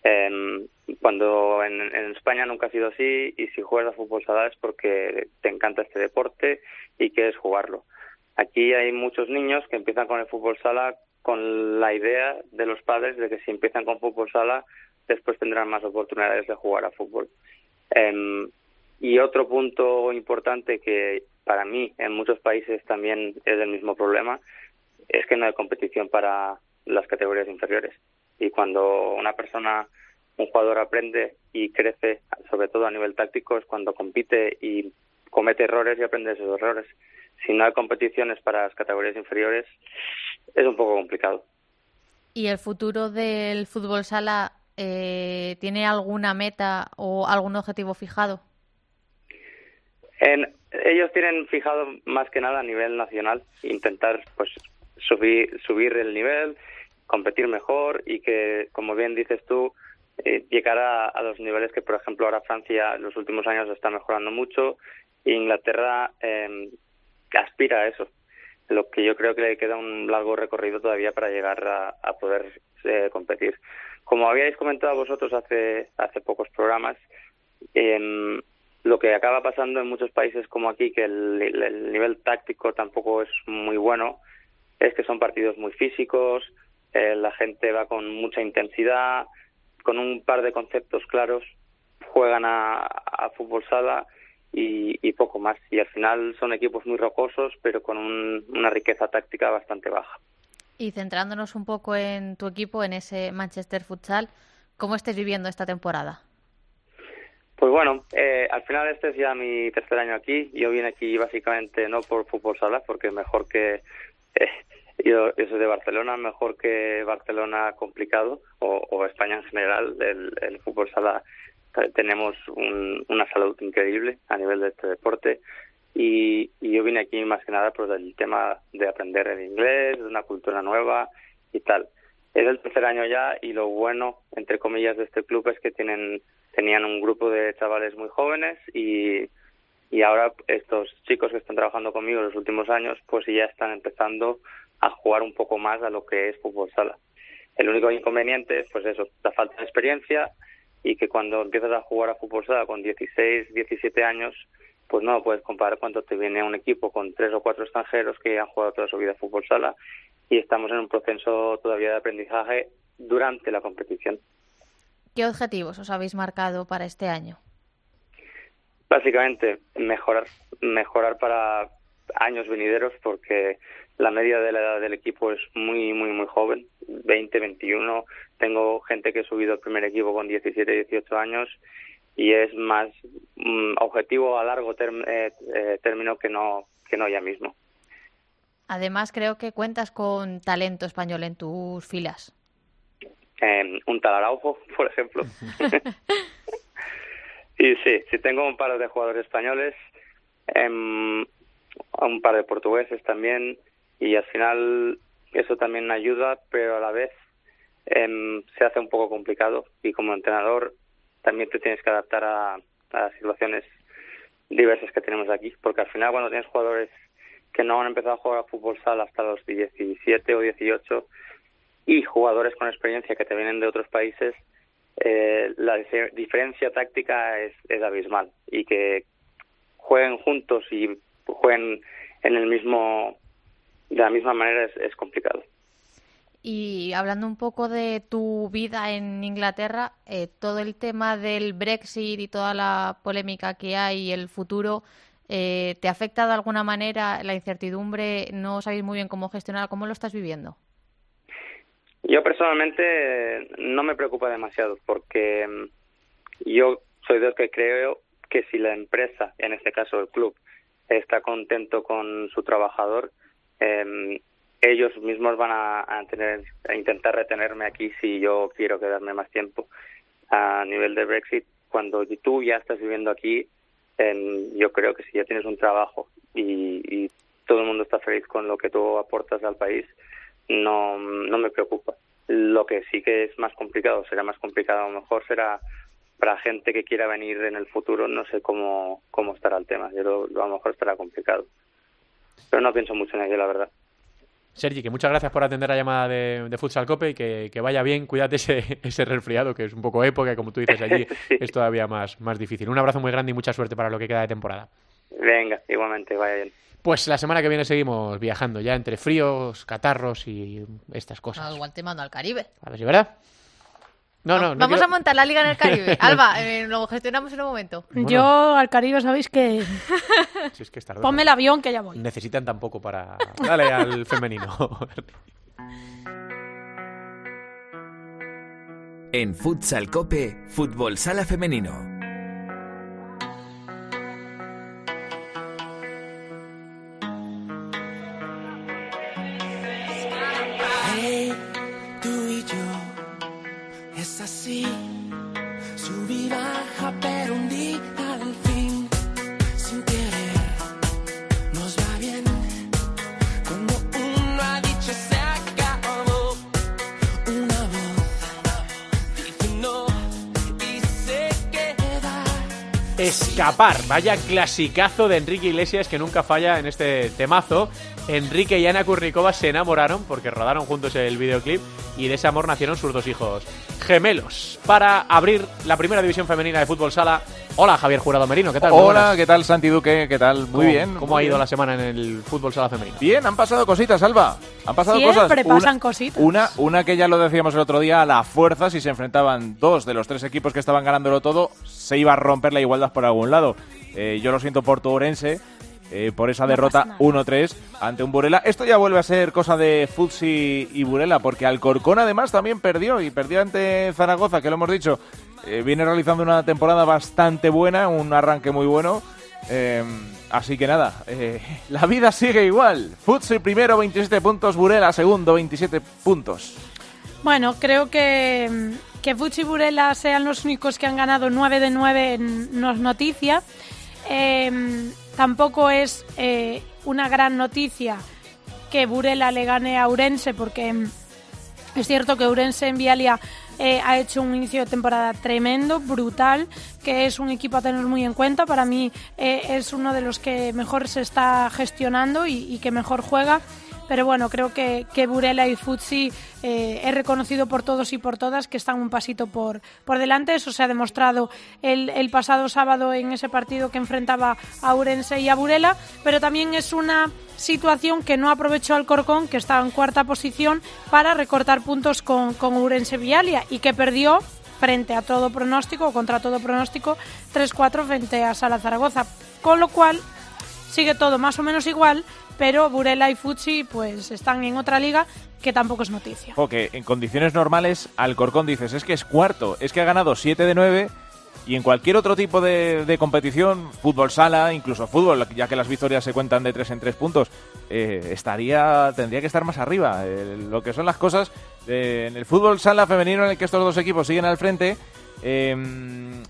Em, cuando en, en España nunca ha sido así y si juegas a fútbol sala es porque te encanta este deporte y quieres jugarlo. Aquí hay muchos niños que empiezan con el fútbol sala con la idea de los padres de que si empiezan con fútbol sala después tendrán más oportunidades de jugar a fútbol. Em, y otro punto importante que para mí en muchos países también es el mismo problema es que no hay competición para las categorías inferiores. Y cuando una persona, un jugador aprende y crece, sobre todo a nivel táctico, es cuando compite y comete errores y aprende esos errores. Si no hay competiciones para las categorías inferiores, es un poco complicado. ¿Y el futuro del fútbol sala eh, tiene alguna meta o algún objetivo fijado? En, ellos tienen fijado más que nada a nivel nacional intentar pues subir subir el nivel, competir mejor y que, como bien dices tú, eh, llegar a, a, los niveles que, por ejemplo, ahora Francia en los últimos años está mejorando mucho e Inglaterra eh, aspira a eso. Lo que yo creo que le queda un largo recorrido todavía para llegar a, a poder eh, competir. Como habíais comentado vosotros hace hace pocos programas, eh, lo que acaba pasando en muchos países como aquí, que el, el, nivel táctico tampoco es muy bueno, es que son partidos muy físicos, eh, la gente va con mucha intensidad, con un par de conceptos claros, juegan a, a fútbol sala y, y, poco más. Y al final son equipos muy rocosos, pero con un, una riqueza táctica bastante baja. Y centrándonos un poco en tu equipo, en ese Manchester Futsal, ¿cómo estés viviendo esta temporada? Pues bueno, eh, al final este es ya mi tercer año aquí. Yo vine aquí básicamente no por fútbol sala, porque mejor que yo, yo, soy de Barcelona, mejor que Barcelona complicado o, España en general, el, el fútbol sala tenemos un, una salud increíble a nivel de este deporte y, y yo vine aquí más que nada por el tema de aprender el inglés, de una cultura nueva y tal. Es el tercer año ya y lo bueno, entre comillas, de este club es que tienen tenían un grupo de chavales muy jóvenes y, y ahora estos chicos que están trabajando conmigo en los últimos años pues ya están empezando a jugar un poco más a lo que es fútbol sala. El único inconveniente es pues eso, la falta de experiencia y que cuando empiezas a jugar a fútbol sala con 16, 17 años, pues no puedes comparar cuánto te viene un equipo con tres o cuatro extranjeros que han jugado toda su vida a fútbol sala y estamos en un proceso todavía de aprendizaje durante la competición. ¿Qué objetivos os habéis marcado para este año? Básicamente, mejorar, mejorar para años venideros porque la media de la edad del equipo es muy, muy, muy joven, 20, 21. Tengo gente que ha subido al primer equipo con 17, 18 años y es más um, objetivo a largo term, eh, eh, término que no, que no ya mismo. Además, creo que cuentas con talento español en tus filas. Eh, un tal Araujo, por ejemplo. y sí, sí tengo un par de jugadores españoles, eh, un par de portugueses también, y al final eso también ayuda, pero a la vez eh, se hace un poco complicado y como entrenador también te tienes que adaptar a, a las situaciones diversas que tenemos aquí, porque al final cuando tienes jugadores que no han empezado a jugar a fútbol sala hasta los 17 o 18 y jugadores con experiencia que te vienen de otros países, eh, la diferencia táctica es, es abismal y que jueguen juntos y jueguen en el mismo de la misma manera es, es complicado. Y hablando un poco de tu vida en Inglaterra, eh, todo el tema del Brexit y toda la polémica que hay y el futuro, eh, ¿te afecta de alguna manera la incertidumbre? ¿No sabéis muy bien cómo gestionar? ¿Cómo lo estás viviendo? Yo personalmente no me preocupa demasiado porque mm, yo soy de los que creo que si la empresa, en este caso el club, está contento con su trabajador, eh, ellos mismos van a, tener a intentar retenerme aquí si yo quiero quedarme más tiempo a nivel de Brexit. Cuando tú ya estás viviendo aquí em, yo creo que si ya tienes un trabajo y, y todo el mundo está feliz con lo que tú aportas al país no no me preocupa lo que sí que es más complicado será más complicado a lo mejor será para gente que quiera venir en el futuro no sé cómo cómo estará el tema yo lo- lo- a lo mejor estará complicado pero no pienso mucho en ello la verdad Sergi, que muchas gracias por atender la llamada de, de Futsal Cope y que, que vaya bien. Cuídate ese, ese resfriado, que es un poco época, como tú dices allí, es todavía más, más difícil. Un abrazo muy grande y mucha suerte para lo que queda de temporada. venga igualmente vaya bien Pues la semana que viene seguimos viajando ya entre fríos, catarros y estas cosas. No, igual te mando al Caribe. A ver si verdad. No, no, no Vamos quiero- a montar la liga en el Caribe. Alba, eh, lo gestionamos en un momento. Yo al Caribe sabéis que... Si es que es tarde. Ponme el avión que ya voy. Necesitan tampoco para... Dale al femenino. En Futsal Cope, Fútbol Sala Femenino. Vaya clasicazo de Enrique Iglesias que nunca falla en este temazo. Enrique y Ana Kurnikova se enamoraron porque rodaron juntos el videoclip y de ese amor nacieron sus dos hijos gemelos. Para abrir la primera división femenina de fútbol sala. Hola Javier Jurado Merino, ¿qué tal? Hola. ¿qué tal Santi Duque? ¿Qué tal? Muy ¿Cómo- bien. ¿Cómo muy ha ido bien. la semana en el fútbol sala femenino? Bien, han pasado cositas, Alba. Han pasado Siempre cosas. pasan cositas. Una, una que ya lo decíamos el otro día, a la fuerza, si se enfrentaban dos de los tres equipos que estaban ganándolo todo, se iba a romper la igualdad por algún lado. Eh, yo lo siento por tu Orense, eh, por esa No derrota pasa nada. 1-3 ante un Burela. Esto ya vuelve a ser cosa de Futsi y Burela, porque Alcorcón además también perdió, y perdió ante Zaragoza, que lo hemos dicho. Eh, viene realizando una temporada bastante buena, un arranque muy bueno. Eh, así que nada, la vida sigue igual. Futsi primero, 27 puntos, Burela segundo, 27 puntos. Bueno, creo que, que Fuchi y Burela sean los únicos que han ganado 9 de 9 en- no es noticia. Eh, tampoco es eh, una gran noticia que Burela le gane a Urense porque mm, es cierto que Urense en Vialia eh, ha hecho un inicio de temporada tremendo, brutal, que es un equipo a tener muy en cuenta. Para mí eh, es uno de los que mejor se está gestionando y, y que mejor juega. Pero bueno, creo que, que Burela y Futsi eh, reconocido por todos y por todas que están un pasito por, por delante. Eso se ha demostrado el, el pasado sábado en ese partido que enfrentaba a Urense y a Burela. Pero también es una situación que no aprovechó Alcorcón, que estaba en cuarta posición, para recortar puntos con, con Urense Vialia y que perdió frente a todo pronóstico, o contra todo pronóstico, 3-4 frente a Sala Zaragoza. Con lo cual, sigue todo más o menos igual, pero Burela y Futsi pues están en otra liga que tampoco es noticia. Porque en condiciones normales, Alcorcón dices, es que es cuarto, es que ha ganado 7 de 9 y en cualquier otro tipo de, de competición, fútbol sala, incluso fútbol, ya que las victorias se cuentan de 3 en 3 puntos, eh, estaría tendría que estar más arriba. Eh, lo que son las cosas eh, en el fútbol sala femenino en el que estos dos equipos siguen al frente. Eh,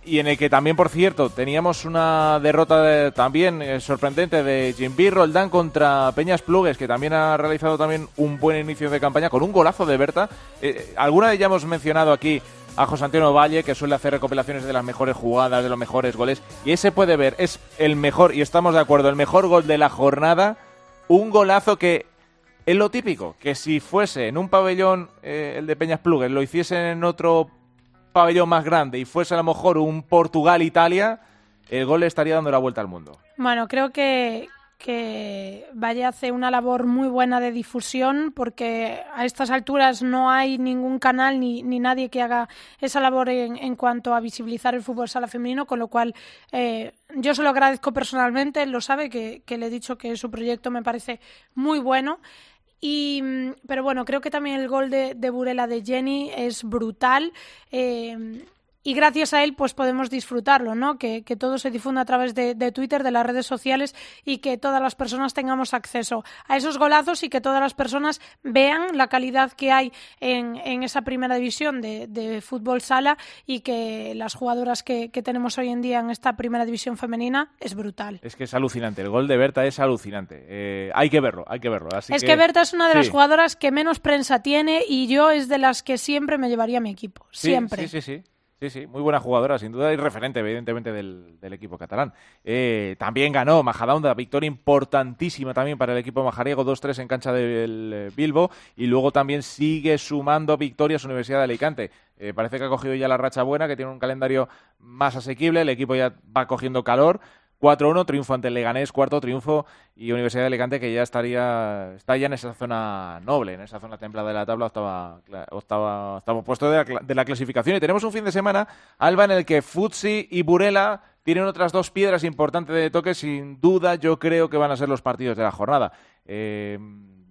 y en el que también, por cierto, teníamos una derrota de- también eh, sorprendente de Jimby Roldán contra Peñas Plugues, que también ha realizado también un buen inicio de campaña con un golazo de Berta. Eh, alguna vez ya hemos mencionado aquí a José Antonio Valle, que suele hacer recopilaciones de las mejores jugadas, de los mejores goles, y ese puede ver, es el mejor, y estamos de acuerdo, el mejor gol de la jornada, un golazo que es lo típico, que si fuese en un pabellón, eh, el de Peñas Plugues, lo hiciesen en otro pabellón más grande y fuese a lo mejor un Portugal-Italia, el gol le estaría dando la vuelta al mundo. Bueno, creo que, que Valle hace una labor muy buena de difusión porque a estas alturas no hay ningún canal ni, ni nadie que haga esa labor en, en cuanto a visibilizar el fútbol sala femenino, con lo cual eh, yo se lo agradezco personalmente, él lo sabe, que, que le he dicho que su proyecto me parece muy bueno. Y, mm, pero bueno, creo que también el gol de, de Burela de Jenny es brutal. Eh, y gracias a él pues podemos disfrutarlo, ¿no? Que, que todo se difunda a través de, de, Twitter, de las redes sociales y que todas las personas tengamos acceso a esos golazos y que todas las personas vean la calidad que hay en, en esa primera división de, de, fútbol sala y que las jugadoras que, que, tenemos hoy en día en esta primera división femenina es brutal. Es que es alucinante, el gol de Berta es alucinante. Eh, hay que verlo, hay que verlo. Así es que, que Berta es una de sí. las jugadoras que menos prensa tiene y yo es de las que siempre me llevaría a mi equipo. Sí, Siempre. Sí, sí, sí. Sí, sí, muy buena jugadora, sin duda, y referente, evidentemente, del, equipo catalán. Eh, también ganó Majadahonda, victoria importantísima también para el equipo majariego, 2-3 en cancha del eh, Bilbo, y luego también sigue sumando victorias Universidad de Alicante. Eh, parece que ha cogido ya la racha buena, que tiene un calendario más asequible, el equipo ya va cogiendo calor. 4-1, triunfo ante el Leganés, cuarto triunfo y Universidad de Alicante que ya estaría está ya en esa zona noble, en esa zona templada de la tabla, octava, octava, octavo puesto de la, de la clasificación. Y tenemos un fin de semana, Alba, en el que Futsi y Burela tienen otras dos piedras importantes de toque. Sin duda, yo creo que van a ser los partidos de la jornada. Eh,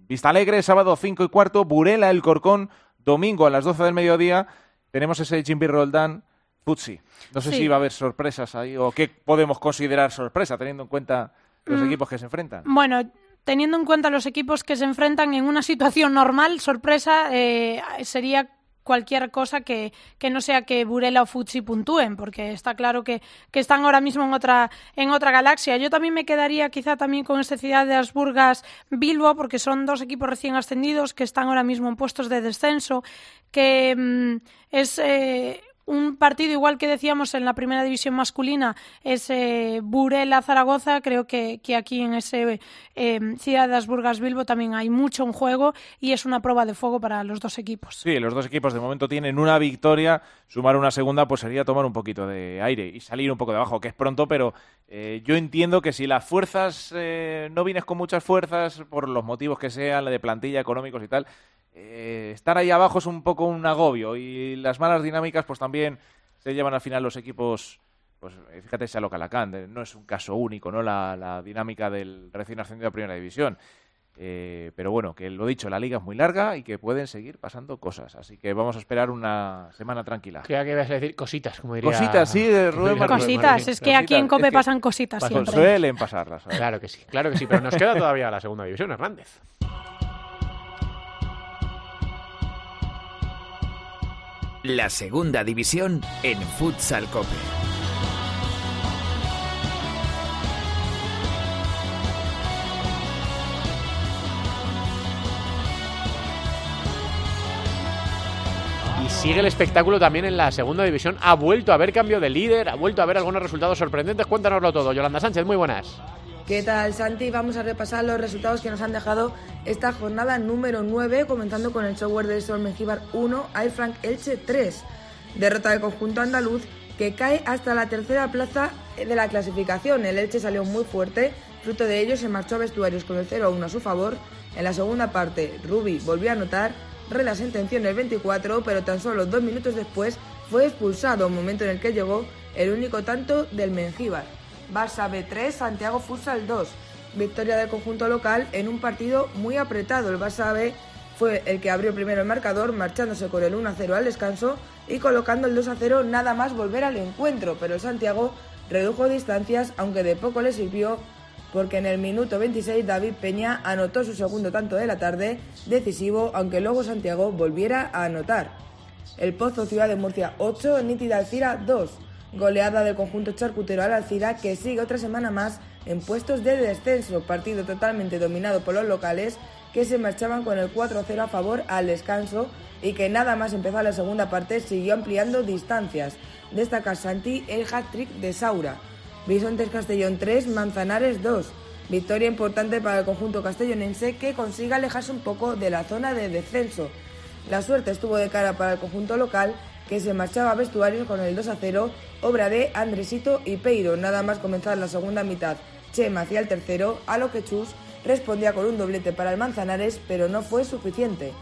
Vista Alegre, sábado 5 y cuarto, Burela, el Corcón, domingo a las 12 del mediodía. Tenemos ese Jimby Roldán Futsi. No sé Sí. si va a haber sorpresas ahí o qué podemos considerar sorpresa teniendo en cuenta los Mm. equipos que se enfrentan. Bueno, teniendo en cuenta los equipos que se enfrentan en una situación normal, sorpresa eh, sería cualquier cosa que, que no sea que Burela o Futsi puntúen, porque está claro que, que están ahora mismo en otra, en otra galaxia. Yo también me quedaría quizá también con este Ciudad de Asburgas Bilbo, porque son dos equipos recién ascendidos que están ahora mismo en puestos de descenso, que mm, es eh, un partido igual que decíamos en la primera división masculina es eh, Burela Zaragoza creo que, que aquí en ese eh, Ciudad de Asburgas Bilbo también hay mucho en juego y es una prueba de fuego para los dos equipos Sí, los dos equipos de momento tienen una victoria. Sumar una segunda, pues sería tomar un poquito de aire y salir un poco de abajo, que es pronto, pero eh, yo entiendo que si las fuerzas eh, no vienes con muchas fuerzas, por los motivos que sean, de plantilla, económicos y tal, eh, estar ahí abajo es un poco un agobio y las malas dinámicas, pues también se llevan al final los equipos. Pues eh, fíjate, Salo Calacán, de- no es un caso único, ¿no? La, la dinámica del recién ascendido a Primera División. Eh, pero bueno, que lo dicho, la liga es muy larga y que pueden seguir pasando cosas. Así que vamos a esperar una semana tranquila. Creía que ibas a decir cositas, como diría... Cositas, sí, de Rubén Martín. Es que aquí en COPE es que pasan cositas pasan- siempre. Suelen pasarlas. ¿sabes? Claro que sí, claro que sí, pero nos queda todavía la segunda división, Hernández. La segunda división en Futsal Cope. Y sigue el espectáculo también en la segunda división. Ha vuelto a haber cambio de líder, ha vuelto a haber algunos resultados sorprendentes. Cuéntanoslo todo. Yolanda Sánchez, muy buenas. ¿Qué tal, Santi? Vamos a repasar los resultados que nos han dejado esta jornada número 9, comenzando con el software del Sol Mengíbar 1, Air Frank Elche 3. Derrota del conjunto andaluz que cae hasta la tercera plaza de la clasificación. El Elche salió muy fuerte, fruto de ello se marchó a vestuarios con el 0-1 a su favor. En la segunda parte, Rubi volvió a anotar, Rela sentenció en el 24, pero tan solo dos minutos después fue expulsado, momento en el que llegó el único tanto del Mengíbar. Barça B3, Santiago Futsal 2. Victoria del conjunto local en un partido muy apretado. El Barça B fue el que abrió primero el marcador, marchándose con el 1-0 al descanso y colocando el 2-0 nada más volver al encuentro. Pero el Santiago redujo distancias, aunque de poco le sirvió porque en el minuto 26 David Peña anotó su segundo tanto de la tarde, decisivo, aunque luego Santiago volviera a anotar. El Pozo Ciudad de Murcia 8, Nítida Alcira 2. Goleada del conjunto charcutero al Alcira que sigue otra semana más en puestos de descenso. Partido totalmente dominado por los locales que se marchaban con el 4-0 a favor al descanso y que nada más empezar la segunda parte siguió ampliando distancias. Destaca Santi el hat-trick de Saura. Bisontes Castellón 3, Manzanares 2. Victoria importante para el conjunto castellonense que consigue alejarse un poco de la zona de descenso. La suerte estuvo de cara para el conjunto local que se marchaba a vestuarios con el 2 a 0, obra de Andresito y Peiro. Nada más comenzar la segunda mitad, Chema hacía el tercero, a lo que Chus respondía con un doblete para el Manzanares, pero no fue suficiente.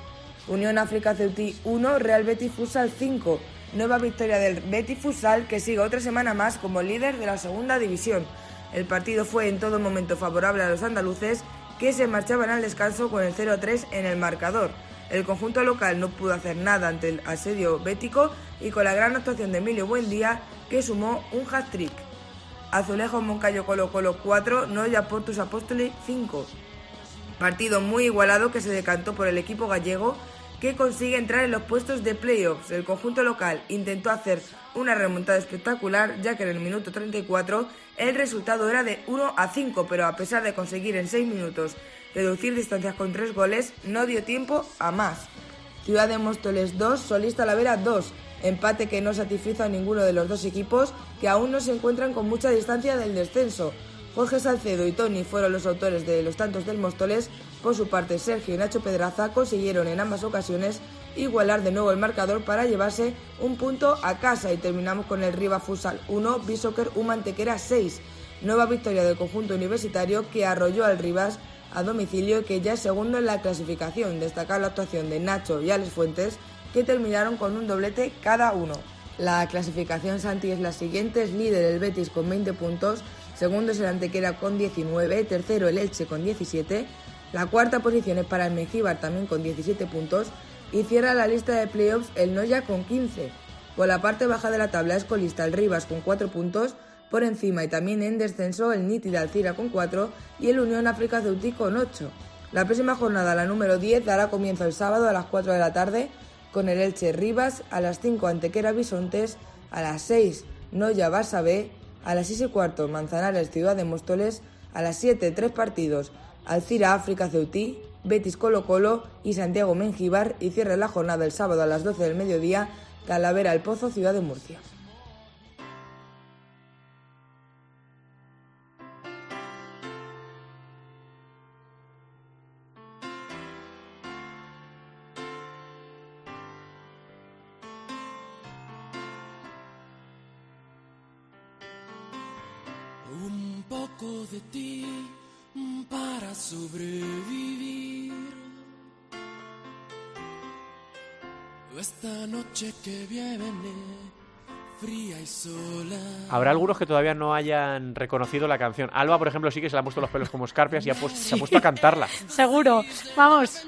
Unión África Ceutí 1, Real Betis Futsal 5. Nueva victoria del Betis Futsal que sigue otra semana más como líder de la segunda división. El partido fue en todo momento favorable a los andaluces que se marchaban al descanso con el 0-3 en el marcador. El conjunto local no pudo hacer nada ante el asedio bético y con la gran actuación de Emilio Buendía que sumó un hat-trick. Azulejo Moncayo Colo Colo 4, Noya Portus Apóstoli 5. Partido muy igualado que se decantó por el equipo gallego que consigue entrar en los puestos de playoffs. El conjunto local intentó hacer una remontada espectacular ya que en el minuto 34 el resultado era de 1 a 5, pero a pesar de conseguir en 6 minutos reducir distancias con 3 goles, no dio tiempo a más. Ciudad de Móstoles 2, Solista Lavera 2. Empate que no satisfizo a ninguno de los dos equipos que aún no se encuentran con mucha distancia del descenso. Jorge Salcedo y Tony fueron los autores de los tantos del Móstoles. Por su parte, Sergio y Nacho Pedraza consiguieron en ambas ocasiones igualar de nuevo el marcador para llevarse un punto a casa y terminamos con el Riva Futsal 1, Bishoker U Mantequera 6. Nueva victoria del conjunto universitario que arrolló al Rivas a domicilio que ya es segundo en la clasificación. Destacar la actuación de Nacho y Alex Fuentes que terminaron con un doblete cada uno. La clasificación Santi es la siguiente, es líder el Betis con 20 puntos, segundo es el Antequera con 19, tercero el Elche con 17, la cuarta posición es para el Mengíbar también con 17 puntos y cierra la lista de playoffs el Noya con 15. Por la parte baja de la tabla es colista el Rivas con 4 puntos, por encima y también en descenso el Niti de Alcira con 4 y el Unión África Ceutí con 8. La próxima jornada, la número 10, dará comienzo el sábado a las 4 de la tarde con el Elche Rivas, a las 5 Antequera Bisontes, a las 6 Noya Barça a las 6 y cuarto Manzanares Ciudad de Móstoles, a las 7 tres partidos Alcira África Ceutí, Betis Colo Colo y Santiago Mengíbar y cierra la jornada el sábado a las 12 del mediodía Talavera El Pozo Ciudad de Murcia. De ti para sobrevivir. Esta noche que viene, fría y sola. Habrá algunos que todavía no hayan reconocido la canción. Alba, por ejemplo, sí que se le han puesto los pelos como escarpias y ha puesto- se ha puesto a cantarla. Seguro. Vamos.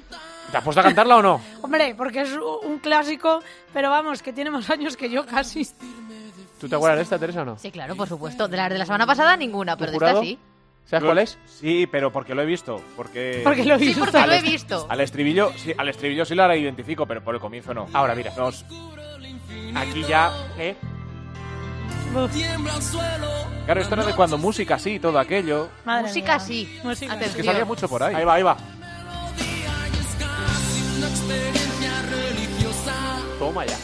¿Te has puesto a cantarla o no? Hombre, porque es un clásico, pero vamos, que tiene más años que yo casi. ¿Tú te acuerdas de esta, Teresa, o no? Sí, claro, por supuesto. De las de la semana pasada, ninguna, pero de esta sí. ¿Sabes cuál es? Sí, pero porque lo he visto. Porque, Porque lo he Sí, visto. porque Al lo he visto. Al estribillo, sí, al estribillo sí la identifico, pero por el comienzo no. Ahora, mira. Nos- Aquí ya, ¿eh? Claro, esto era de cuando música sí, todo aquello. Música sí. Es Atención. que salía mucho por ahí. Ahí va, ahí va. Toma ya.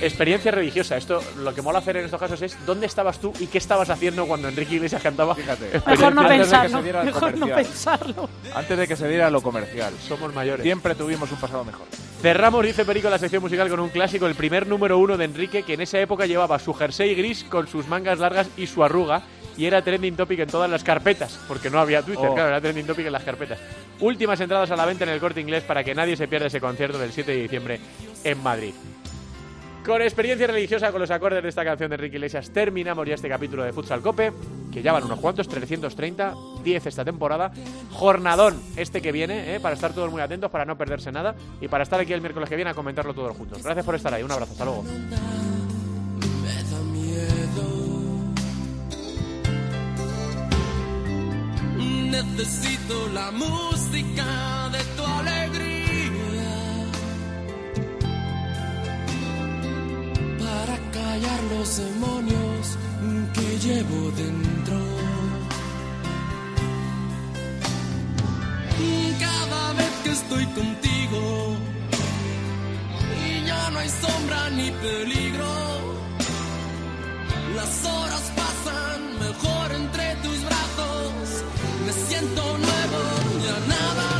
Experiencia religiosa. Esto, lo que mola hacer en estos casos es ¿dónde estabas tú y qué estabas haciendo cuando Enrique Iglesias cantaba? Fíjate. Mejor no Antes de que pensarlo. se diera el Mejor no comercial. pensarlo. Antes de que se diera lo comercial. Somos mayores. Siempre tuvimos un pasado mejor. Cerramos, dice Perico, la sección musical con un clásico, el primer número uno de Enrique, que en esa época llevaba su jersey gris con sus mangas largas y su arruga, y era trending topic en todas las carpetas, porque no había Twitter, Oh. claro, era trending topic en las carpetas. Últimas entradas a la venta en el corte inglés para que nadie se pierda ese concierto del 7 de diciembre en Madrid. Con experiencia religiosa con los acordes de esta canción de Enrique Iglesias terminamos ya este capítulo de Futsal Cope, que ya van unos cuantos, 330, 10 esta temporada. Jornadón este que viene, ¿eh? para estar todos muy atentos, para no perderse nada y para estar aquí el miércoles que viene a comentarlo todos juntos. Gracias por estar ahí, un abrazo, hasta luego. Necesito la música de tu alegría para callar los demonios que llevo dentro. Cada vez que estoy contigo y ya no hay sombra ni peligro. Las horas pasan mejor entre tus brazos. Me siento nuevo, ya nada